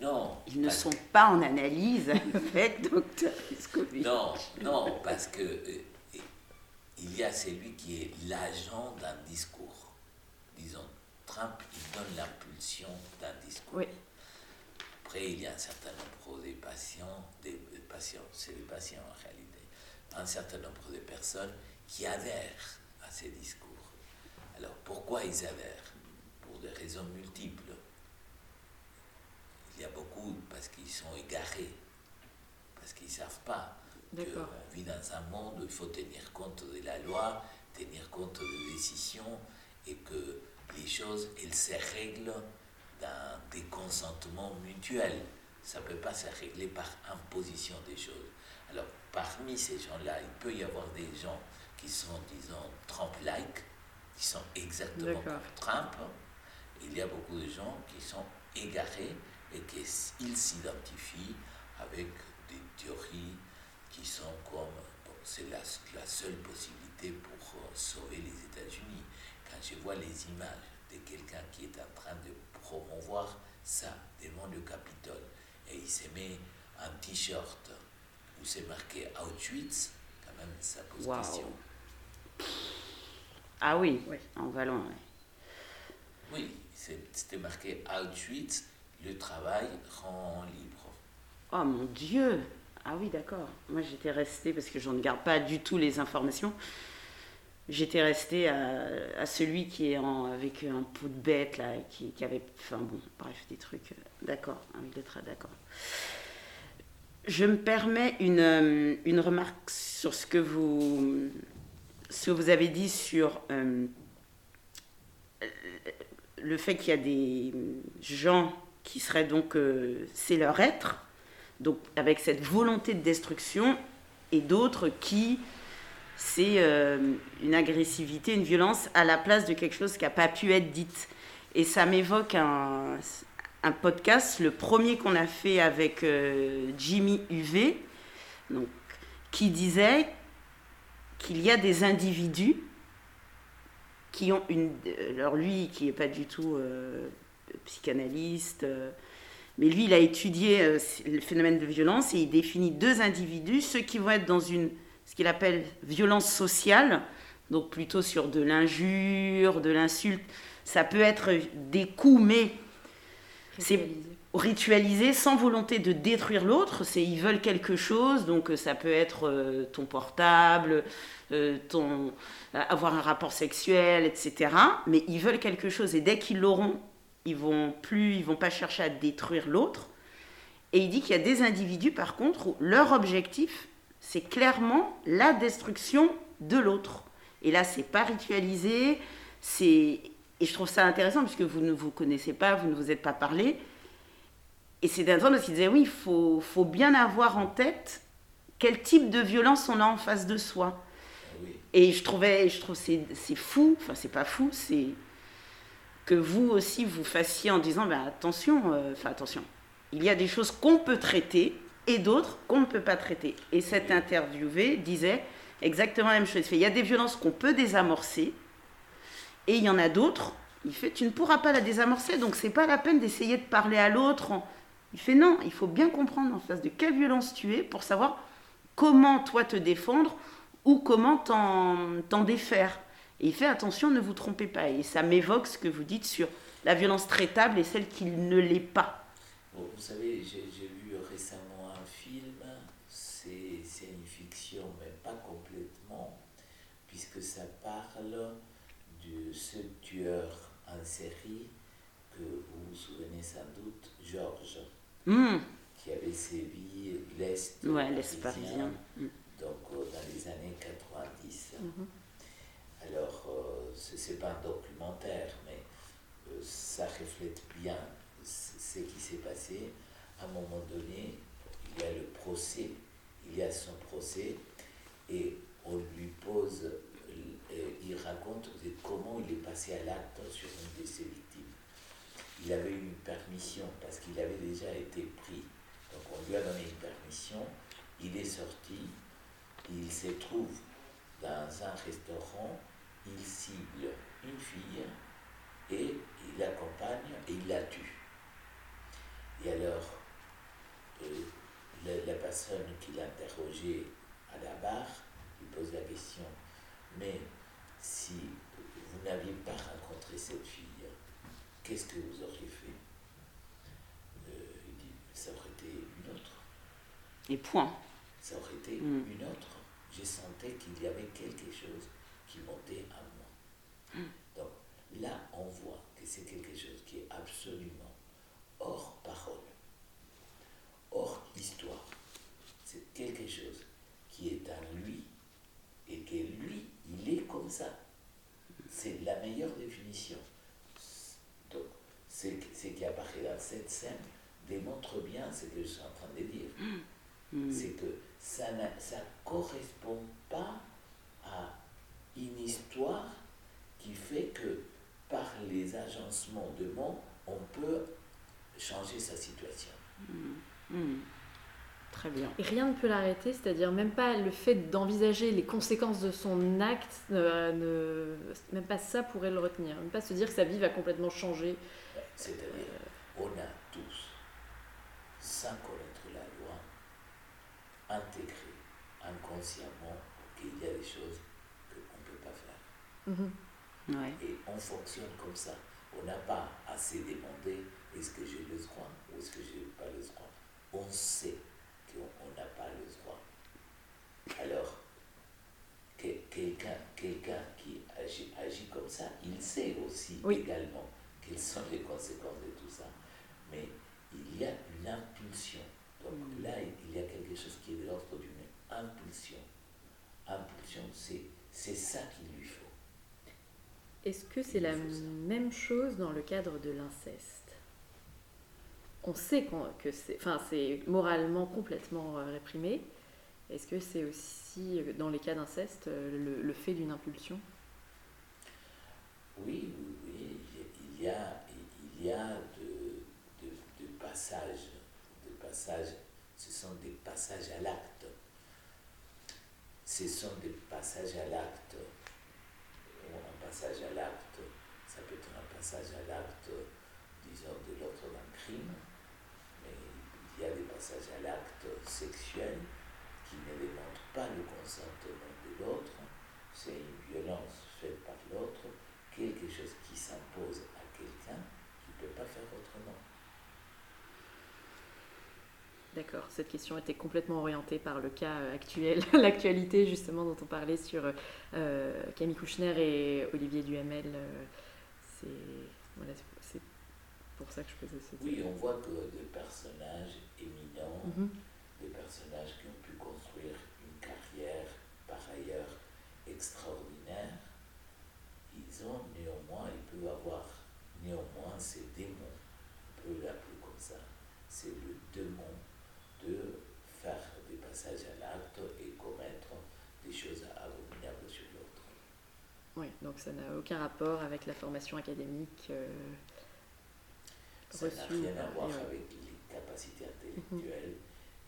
Non, Ils ne sont pas en analyse avec (laughs) docteur Escovi. Non, non, parce que euh, il y a celui qui est l'agent d'un discours. Disons, Trump, il donne l'impulsion d'un discours. Oui. Après, il y a un certain nombre de patients, des des patients, c'est des patients en réalité, un certain nombre de personnes qui adhèrent à ces discours. Alors, pourquoi ils adhèrent? Pour des raisons multiples. Il y a beaucoup parce qu'ils sont égarés, parce qu'ils ne savent pas qu'on vit dans un monde où il faut tenir compte de la loi, tenir compte des décisions et que les choses, elles se règlent dans des consentements mutuels. Ça ne peut pas se régler par imposition des choses. Alors, parmi ces gens-là, il peut y avoir des gens qui sont, disons, Trump-like, qui sont exactement comme Trump. Il y a beaucoup de gens qui sont égarés et qu'ils s'identifient avec des théories qui sont comme, bon, c'est la, la seule possibilité pour euh, sauver les États-Unis. Quand je vois les images de quelqu'un qui est en train de promouvoir ça devant le Capitole et il se met un t-shirt où c'est marqué Auschwitz, quand même ça pose question. Ah oui, Oui. en ouais. Oui, c'est- c'était marqué Auschwitz, le travail rend libre. Oh mon Dieu Ah oui, d'accord. Moi, j'étais restée, parce que je ne garde pas du tout les informations, j'étais restée à, celui qui est en, avec un pot de bête, là, qui, avait... Enfin bon, bref, des trucs... euh, D'accord, le tra- d'accord. Je me permets une, euh, une remarque sur ce que vous, ce que vous avez dit sur euh, le fait qu'il y a des gens qui seraient donc, c'est leur être, donc avec cette volonté de destruction, et d'autres qui, c'est euh, une agressivité, une violence à la place de quelque chose qui n'a pas pu être dite. Et ça m'évoque un, podcast, le premier qu'on a fait avec euh, Jimmy UV, donc, qui disait qu'il y a des individus qui ont une... Alors lui, qui n'est pas du tout euh, psychanalyste, mais lui, il a étudié le phénomène de violence et il définit deux individus, ceux qui vont être dans une, ce qu'il appelle violence sociale, donc plutôt sur de l'injure, de l'insulte. Ça peut être des coups, mais C'est ritualisé sans volonté de détruire l'autre. C'est ils veulent quelque chose, donc ça peut être ton portable, ton avoir un rapport sexuel, etc. Mais ils veulent quelque chose et dès qu'ils l'auront, ils vont plus, ils vont pas chercher à détruire l'autre. Et il dit qu'il y a des individus, par contre, où leur objectif, c'est clairement la destruction de l'autre. Et là, c'est pas ritualisé, c'est et je trouve ça intéressant puisque vous ne vous connaissez pas, vous ne vous êtes pas parlé. Et c'est intéressant parce qu'il disait oui, il faut, faut, bien avoir en tête quel type de violence on a en face de soi. Et je trouvais, je trouve c'est, c'est fou, enfin c'est pas fou, c'est que vous aussi vous fassiez en disant ben attention, euh, enfin attention, il y a des choses qu'on peut traiter et d'autres qu'on ne peut pas traiter. Et cet interviewé disait exactement la même chose. Il y a des violences qu'on peut désamorcer et il y en a d'autres. Il fait tu ne pourras pas la désamorcer, donc c'est pas la peine d'essayer de parler à l'autre. Il fait non, il faut bien comprendre en face de quelle violence tu es pour savoir comment toi te défendre ou comment t'en défaire. Et il fait attention, ne vous trompez pas. Et ça m'évoque ce que vous dites sur la violence traitable et celle qui ne l'est pas. vous savez, j'ai vu récemment un film, c'est une fiction, mais pas complètement, puisque ça parle de ce tueur en série que vous vous souvenez sans doute, Georges, hmm. qui avait sévi l'Est ouais, parisien. Hmm. Donc euh, dans les années 90. Alors, euh, ce n'est pas un documentaire, mais euh, ça reflète bien ce qui s'est passé. À un moment donné, il y a le procès, il y a son procès, et on lui pose, il raconte comment il est passé à l'acte sur une de ses victimes. Il avait eu une permission parce qu'il avait déjà été pris, donc on lui a donné une permission, il est sorti, il se trouve dans un restaurant il cible une fille et il l'accompagne et il la tue. Et alors, euh, la, personne qui l'a interrogé à la barre lui pose la question, mais si vous n'aviez pas rencontré cette fille, qu'est-ce que vous auriez fait euh, Il dit, ça aurait été une autre. Et point. Ça aurait été mm. une autre. J'ai senti qu'il y avait quelque chose qui montait à moi. Donc là, on voit que c'est quelque chose qui est absolument hors parole, hors histoire. C'est quelque chose qui est en lui et que lui, il est comme ça. C'est la meilleure définition. Donc, qui apparaît dans cette scène démontre bien ce que je suis en train de dire. Mm. C'est que ça ne correspond pas à une histoire qui fait que par les agencements de mots, on peut changer sa situation. Hmm. Hmm. Très bien. Et rien ne peut l'arrêter, c'est-à-dire même pas le fait d'envisager les conséquences de son acte, ne, même pas ça pourrait le retenir, même pas se dire que sa vie va complètement changer. C'est-à-dire, euh, on a tous, sans connaître la loi, intégré inconsciemment qu'il y a des choses Mhm. Et on fonctionne comme ça. On n'a pas assez demandé est-ce que j'ai le droit ou est-ce que je n'ai pas le droit? On sait qu'on n'a pas le droit. Alors, que, quelqu'un quelqu'un qui agit, agit, comme ça, il sait aussi également quelles sont les conséquences de tout ça. Mais il y a une impulsion. Donc mhm. là, il y a quelque chose qui est de l'ordre d'une impulsion. Impulsion, c'est ça qu'il lui faut. Est-ce que c'est la même chose dans le cadre de l'inceste? On sait que c'est, moralement complètement euh, réprimé. Est-ce que c'est aussi, euh, dans les cas d'inceste, euh, le, fait d'une impulsion? Oui, oui, il y a, il y a de, de, passages, de passages, ce sont des passages à l'acte. Ce sont des passages à l'acte passage à l'acte, ça peut être un passage à l'acte, disons, de l'autre d'un crime, passages à l'acte sexuel qui ne démontrent pas le consentement de l'autre, c'est une violence faite par l'autre, quelque chose qui s'impose à quelqu'un qui ne peut pas faire autrement. D'accord, cette question était complètement orientée par le cas euh, actuel, (laughs) l'actualité justement dont on parlait sur euh, Camille Kouchner et Olivier Duhamel. Euh, c'est voilà, pour ça que je faisais cette Oui, on voit que des personnages éminents, Mhm. des personnages qui ont pu construire une carrière par ailleurs extraordinaire, ils ont néanmoins, ils peuvent avoir néanmoins ces démons, on peut l'appeler comme ça, c'est le démon de faire des passages à l'acte et commettre des choses abominables sur l'autre. Oui, donc ça n'a aucun rapport avec la formation académique euh, Ça n'a rien à voir et capacités intellectuelles,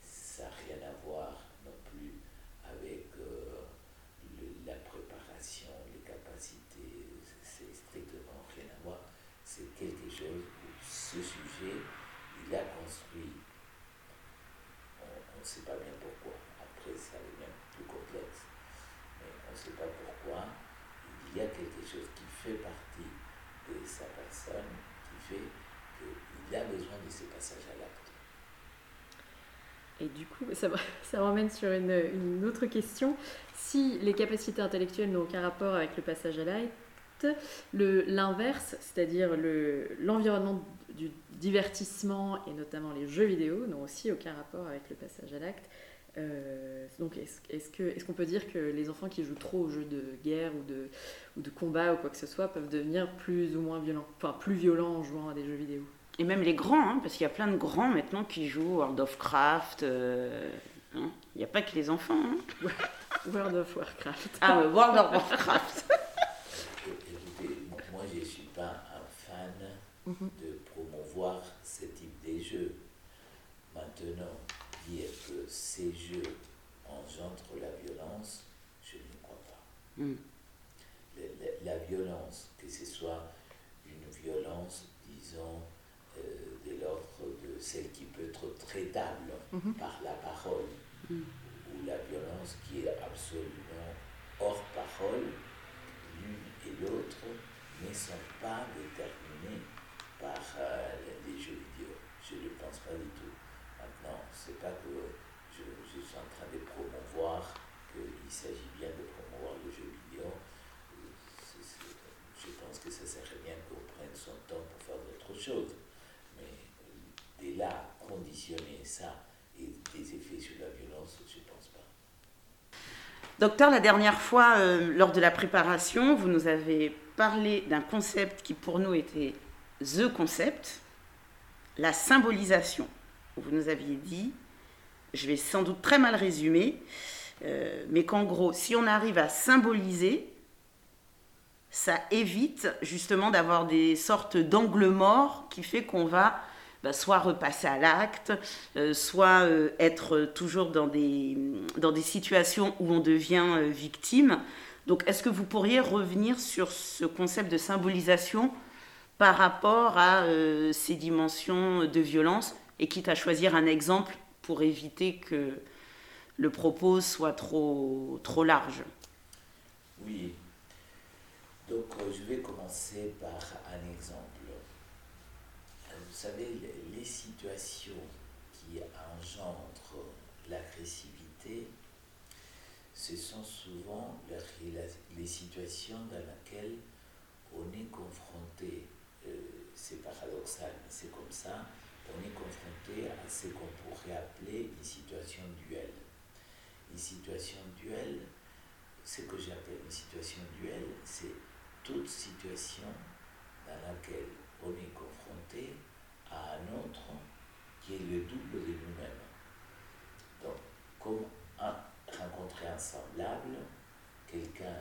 ça n'a rien à voir non plus avec euh, la préparation, les capacités, c'est strictement rien à voir. C'est quelque chose où ce sujet, il a construit, on ne sait pas bien pourquoi, après ça devient plus complexe, mais on ne sait pas pourquoi, il y a quelque chose qui fait partie de sa personne, qui fait qu'il a besoin de ce passage à l'acte. Et du coup, ça, (laughs) ça m'emmène sur une, autre question. Si les capacités intellectuelles n'ont aucun rapport avec le passage à l'acte, l'inverse, c'est-à-dire le- l'environnement du divertissement et notamment les jeux vidéo, n'ont aussi aucun rapport avec le passage à l'acte. Euh, donc, est-ce qu'on peut dire que les enfants qui jouent trop aux jeux de guerre ou de, ou de combat ou quoi que ce soit peuvent devenir plus ou moins violents, enfin plus violents en jouant à des jeux vidéo? Et même les grands, hein, parce qu'il y a plein de grands maintenant qui jouent World of Craft. euh, hein. Il n'y a pas que les enfants. hein. (laughs) World of Warcraft. Ah, ouais, World of Warcraft. (laughs) Écoutez, mo- moi je ne suis pas un fan Mhm. de promouvoir ce type de jeux. Maintenant, dire que ces jeux engendrent la violence, je ne crois pas. Mm. Le- le- La, violence, que ce soit une violence, disons, euh, de l'ordre de celle qui peut être traitable Mhm. par la parole, Mm. ou la violence qui est absolument hors parole, l'une et l'autre ne sont pas déterminées par euh, les jeux vidéo. Je ne pense pas du tout. Maintenant, c'est pas que je, je suis en train de promouvoir qu'il s'agit bien de promouvoir le jeu vidéo. Euh, je pense que ça serait bien qu'on prenne son temps pour faire d'autres choses. Mais euh, dès là, conditionner ça et des effets sur la violence, je ne pense pas. Docteur, la dernière fois, euh, lors de la préparation, vous nous avez parlé d'un concept qui pour nous était the concept, la symbolisation. Vous nous aviez dit, je vais sans doute très mal résumer, euh, mais qu'en gros, si on arrive à symboliser, ça évite justement d'avoir des sortes d'angles morts qui fait qu'on va bah, soit repasser à l'acte, euh, soit euh, être toujours dans des, situations où on devient euh, victime. Donc, est-ce que vous pourriez revenir sur ce concept de symbolisation par rapport à ces dimensions de violence? Et quitte à choisir un exemple pour éviter que le propos soit trop, trop large Oui. Donc, je vais commencer par un exemple. Savez, les, situations qui engendrent l'agressivité, ce sont souvent les situations dans lesquelles on est confronté, euh, c'est paradoxal, mais c'est comme ça, on est confronté à ce qu'on pourrait appeler une situation duel. Une situation duel, ce que j'appelle une situation duel, c'est toute situation dans laquelle on est confronté à un autre qui est le double de nous-mêmes. Donc, comme un, rencontrer un semblable, quelqu'un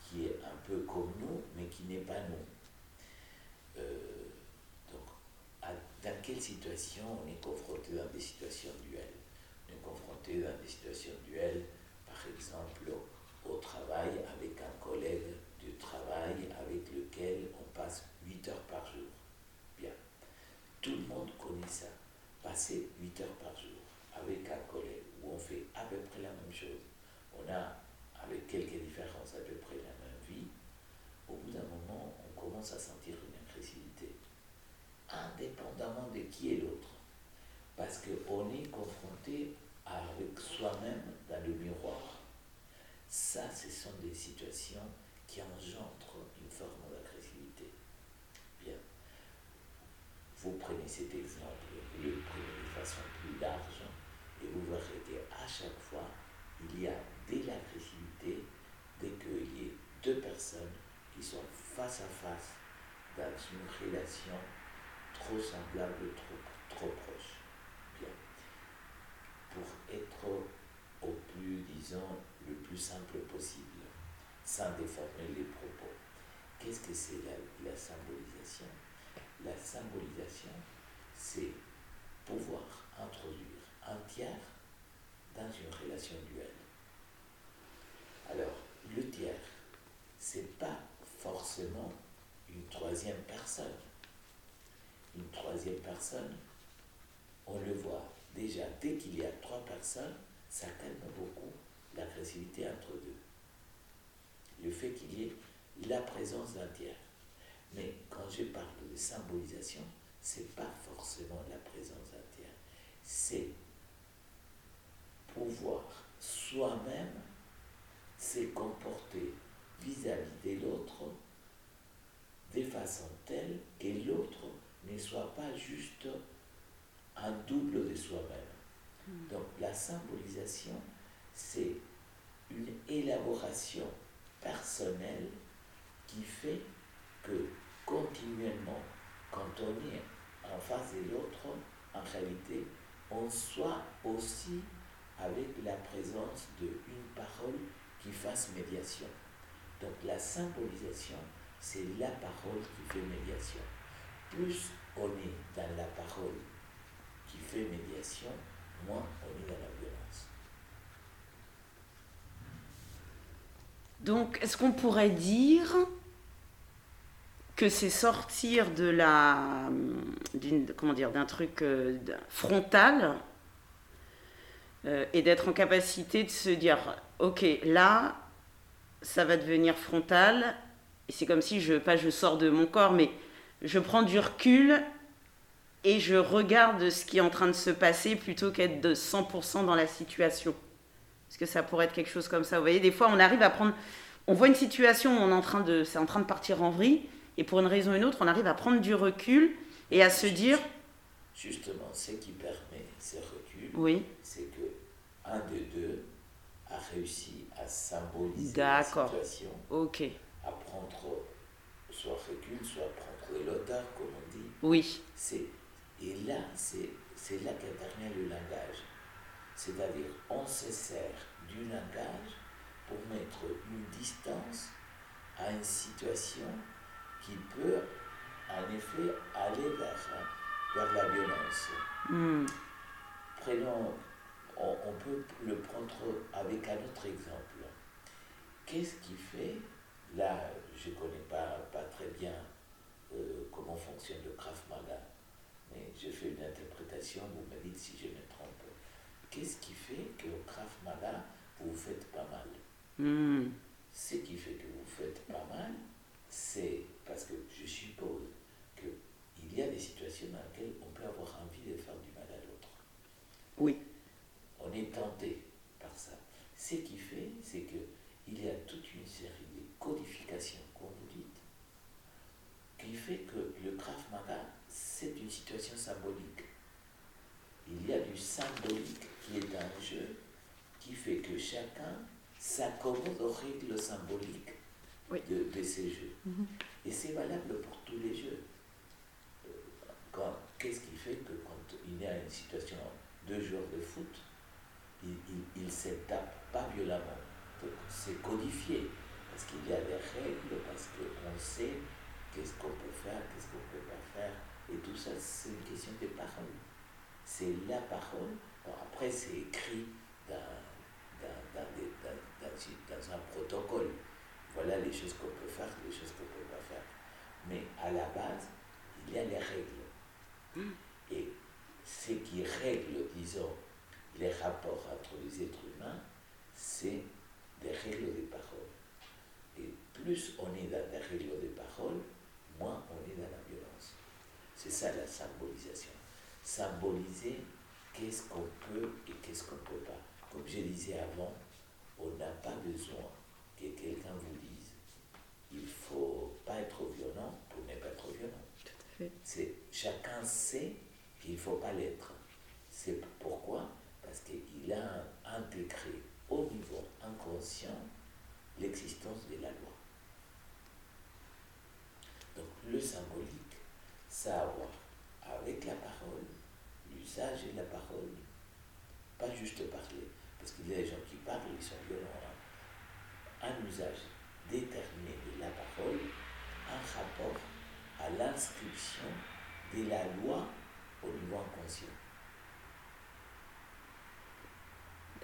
qui est un peu comme nous, mais qui n'est pas nous? Euh, donc, dans quelle situation on est confronté dans des situations duelles? On est confronté dans des situations duelles, par exemple, au, travail avec un collègue du travail avec lequel on passe 8 heures par jour. Bien. Tout le monde connaît ça. Passer 8 heures par jour avec un collègue où on fait à peu près la même chose. On a, avec quelques différences, à peu près la même vie. Au bout d'un moment, on commence à sentir une agressivité, indépendamment de qui est l'autre. parce qu'on est confronté avec soi-même dans le miroir. Ça, ce sont des situations qui engendrent une forme d'agressivité. Bien. Vous prenez cet exemple, le plus large, et vous verrez qu'à chaque fois, il y a de l'agressivité dès qu'il y ait deux personnes qui sont face à face dans une relation trop semblable, trop, trop proche. Bien. Pour être au plus, disons, le plus simple possible, sans déformer les propos. Qu'est-ce que c'est la symbolisation? La symbolisation, c'est pouvoir introduire un tiers dans une relation duelle. Alors, le tiers, c'est pas forcément une troisième personne. Une troisième personne, on le voit déjà, dès qu'il y a trois personnes, ça calme beaucoup l'agressivité entre deux. Le fait qu'il y ait la présence d'un tiers. Mais quand je parle de symbolisation, c'est pas forcément la présence d'un. C'est pouvoir soi-même se comporter vis-à-vis de l'autre de façon telle que l'autre ne soit pas juste un double de soi-même. Donc la symbolisation, c'est une élaboration personnelle qui fait que continuellement, quand on est en face de l'autre, en réalité, on soit aussi avec la présence d'une parole qui fasse médiation. Donc la symbolisation, c'est la parole qui fait médiation. Plus on est dans la parole qui fait médiation, moins on est dans la violence. Donc, est-ce qu'on pourrait dire que c'est sortir de la, d'une, comment dire, d'un truc euh, frontal euh, et d'être en capacité de se dire, ok, là, ça va devenir frontal, et c'est comme si je, pas je sors de mon corps, mais je prends du recul et je regarde ce qui est en train de se passer plutôt qu'être de 100% dans la situation. Est-ce que ça pourrait être quelque chose comme ça? Vous voyez, des fois, on arrive à prendre, on voit une situation où c'est en train de partir en vrille, et pour une raison ou une autre, on arrive à prendre du recul et à se dire. Justement, ce qui permet ce recul, oui. c'est que un des deux a réussi à symboliser la situation, ok. à prendre soit recul, soit prendre l'auteur, comme on dit. Oui. C'est, et là, c'est, c'est là qu'intervient le langage. C'est-à-dire, on se sert du langage pour mettre une distance à une situation qui peut en effet aller vers, vers la violence. Hmm. Prenons, on, on, peut le prendre avec un autre exemple. Qu'est-ce qui fait, là je ne connais pas, pas très bien euh, comment fonctionne le Krav Maga, mais je fais une interprétation, vous me dites si je me trompe. Qu'est-ce qui fait qu'au Krav Maga, vous vous faites pas mal? Hmm. Ce qui fait que vous faites pas mal, c'est parce que C'est codifié, parce qu'il y a des règles, parce qu'on sait qu'est-ce qu'on peut faire, qu'est-ce qu'on ne peut pas faire. Et tout ça, c'est une question de parole. C'est la parole. Bon, après, c'est écrit dans, dans, dans, des, dans, dans un protocole voilà les choses qu'on peut faire, les choses qu'on ne peut pas faire. Mais à la base, il y a les règles. Hmm. Et ce qui règle, disons, les rapports entre les êtres humains, c'est des règles de parole. Et plus on est dans des règles de parole, moins on est dans la violence. C'est ça la symbolisation. Symboliser qu'est-ce qu'on peut et qu'est-ce qu'on ne peut pas. Comme je disais avant, on n'a pas besoin que quelqu'un vous dise il ne faut pas être violent pour ne pas être violent. C'est, chacun sait qu'il ne faut pas l'être. C'est pourquoi? Parce qu'il a intégré au niveau inconscient l'existence de la loi. Donc le symbolique, ça a à voir avec la parole, l'usage de la parole, pas juste parler, parce qu'il y a des gens qui parlent, ils sont violents. hein. Un usage déterminé de la parole, un rapport à l'inscription de la loi au niveau inconscient.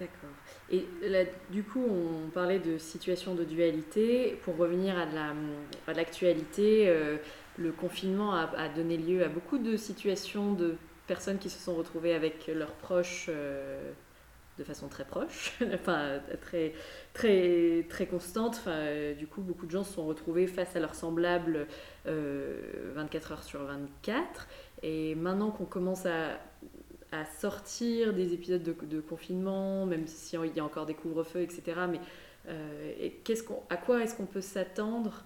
D'accord. Et là, du coup, on parlait de situation de dualité. Pour revenir à l'actualité, euh, le confinement a, donné lieu à beaucoup de situations de personnes qui se sont retrouvées avec leurs proches euh, de façon très proche, (laughs) enfin très, très, très constante. Enfin, euh, du coup, beaucoup de gens se sont retrouvés face à leurs semblables euh, 24 heures sur 24. Et maintenant qu'on commence à à sortir des épisodes de, confinement, même si il y a encore des couvre-feux, etc. Mais euh, à quoi est-ce qu'on peut s'attendre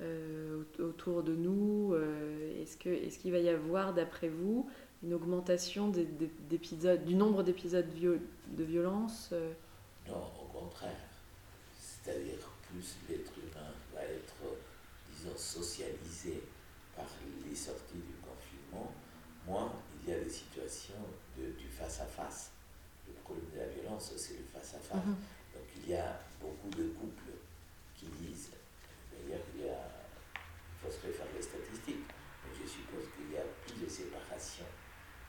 euh, au- autour de nous euh, Est-ce que, est-ce qu'il va y avoir, d'après vous, une augmentation du nombre d'épisodes de violence Non, au contraire. C'est-à-dire plus l'être humain va être, disons, socialisé par les sorties du confinement, moins il y a des situations de, du face-à-face. Le problème de la violence, c'est le face-à-face. Mhm. Donc il y a beaucoup de couples qui disent, d'ailleurs il y a, il faut se refaire les statistiques, mais je suppose qu'il y a plus de séparation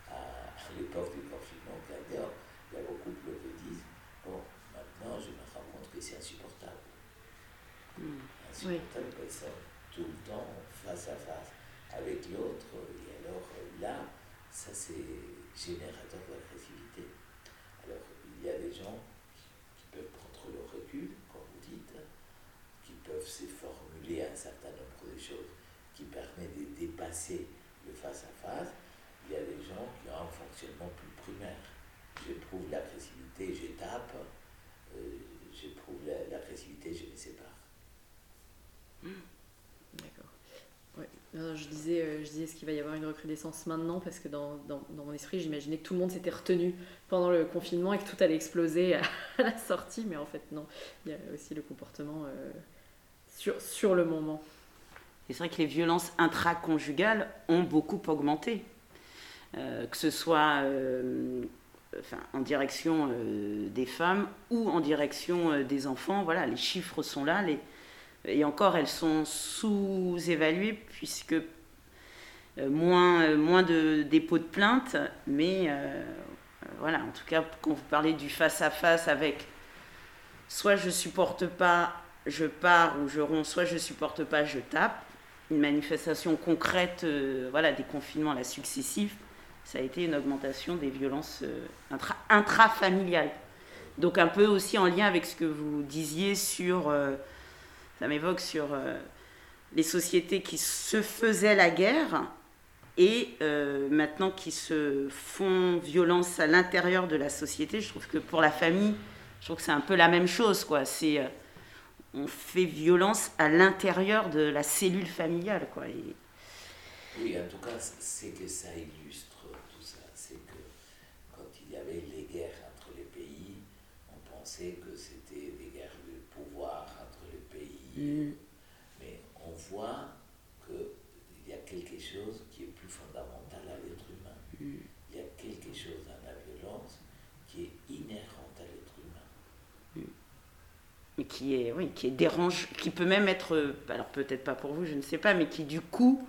à, à l'époque du confinement qu'à dehors. Il y a beaucoup de couples qui disent, bon, maintenant je me rends compte que c'est insupportable. Mm. Insupportable parce que tout le temps face à face avec l'autre, et alors là, ça c'est générateur d'agressivité. Alors il y a des gens qui, qui peuvent prendre le recul, comme vous dites, qui peuvent se formuler un certain nombre de choses qui permettent de dépasser le face-à-face. Il y a des gens qui ont un fonctionnement plus primaire. J'éprouve l'agressivité, je tape. Euh, J'éprouve la- l'agressivité, je me sépare. D'accord. Ouais. Non, je disais, euh, je disais, est-ce qu'il va y avoir une recrudescence maintenant? Parce que dans, dans, mon esprit, j'imaginais que tout le monde s'était retenu pendant le confinement et que tout allait exploser à (laughs) la sortie, mais en fait, non. Il y a aussi le comportement euh, sur, sur le moment. C'est vrai que les violences intraconjugales ont beaucoup augmenté. Euh, que ce soit euh, en direction euh, des femmes ou en direction des enfants. Voilà, les chiffres sont là. Et encore, elles sont sous-évaluées puisque moins, de dépôts de plainte. Mais voilà, en tout cas, quand vous parlez du face-à-face avec soit je supporte pas, je pars ou je romps, soit je supporte pas, je tape. Une manifestation concrète, euh, voilà, des confinements là, successifs, ça a été une augmentation des violences euh, intra- intrafamiliales. Donc un peu aussi en lien avec ce que vous disiez sur, euh, ça m'évoque sur les sociétés qui se faisaient la guerre et maintenant qui se font violence à l'intérieur de la société. Je trouve que pour la famille, je trouve que c'est un peu la même chose, quoi. C'est on fait violence à l'intérieur de la cellule familiale, quoi. Et- Oui, en tout cas, c'est que ça illustre tout ça. C'est que quand il y avait les guerres entre les pays, on pensait que c'était des guerres de pouvoir entre les pays. Mais on voit qu'il y a quelque chose qui est plus fondamental à l'être humain. Il y a quelque chose dans la violence qui est inhérente à l'être humain. mais qui est, oui, qui est dérange, qui peut même être, euh, alors peut-être pas pour vous, je ne sais pas, mais qui du coup,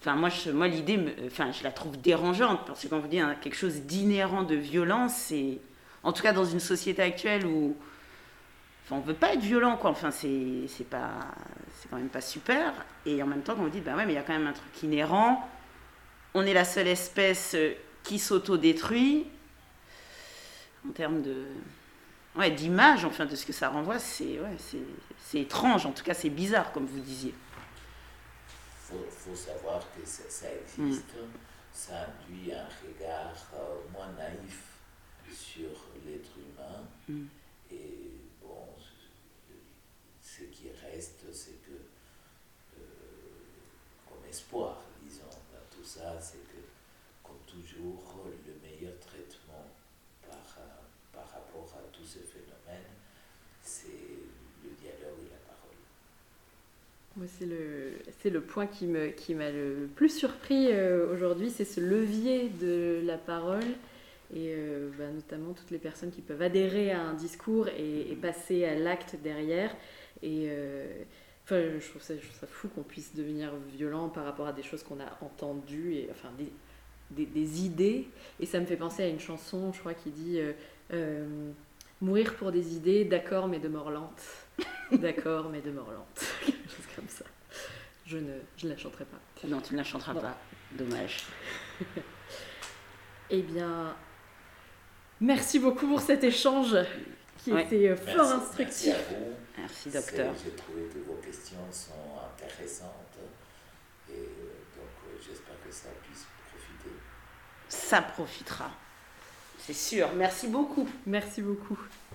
enfin moi, moi l'idée, enfin je la trouve dérangeante parce que quand vous dites hein, quelque chose d'inhérent de violence, c'est, en tout cas dans une société actuelle où, enfin on veut pas être violent quoi, enfin c'est, c'est pas, c'est quand même pas super, et en même temps quand vous dites bah ouais mais il y a quand même un truc inhérent, on est la seule espèce euh, qui s'auto-détruit. En termes de ouais, d'image, enfin, de ce que ça renvoie, c'est ouais, étrange, en tout cas c'est bizarre, comme vous disiez. Il faut, faut savoir que ça, ça existe. ça induit un regard euh, moins naïf sur l'être humain. Mm. Et bon, ce qui reste, c'est que, euh, comme espoir, disons, dans tout ça, c'est que, comme toujours, le meilleur traitement par, euh, par rapport à tous ces phénomènes, c'est le dialogue et la parole. Moi, c'est le, point qui, m'a le plus surpris euh, aujourd'hui, c'est ce levier de la parole et euh, bah, notamment toutes les personnes qui peuvent adhérer à un discours et, passer à l'acte derrière. Et euh, je, trouve ça, fou qu'on puisse devenir violent par rapport à des choses qu'on a entendues, et, enfin des, idées. Et ça me fait penser à une chanson, je crois, qui dit Mourir pour des idées, d'accord, mais de mort lente. (laughs) D'accord, mais de mort lente. (laughs) Quelque chose comme ça. Je ne, je ne la chanterai pas. Non, tu ne la chanteras pas. Dommage. (laughs) Eh bien, merci beaucoup pour cet échange qui Ouais. était euh, Merci, fort merci instructif. à vous. Merci, docteur. J'ai trouvé que vos questions sont intéressantes et euh, donc euh, j'espère que ça puisse profiter. Ça profitera. C'est sûr. Merci beaucoup. Merci beaucoup.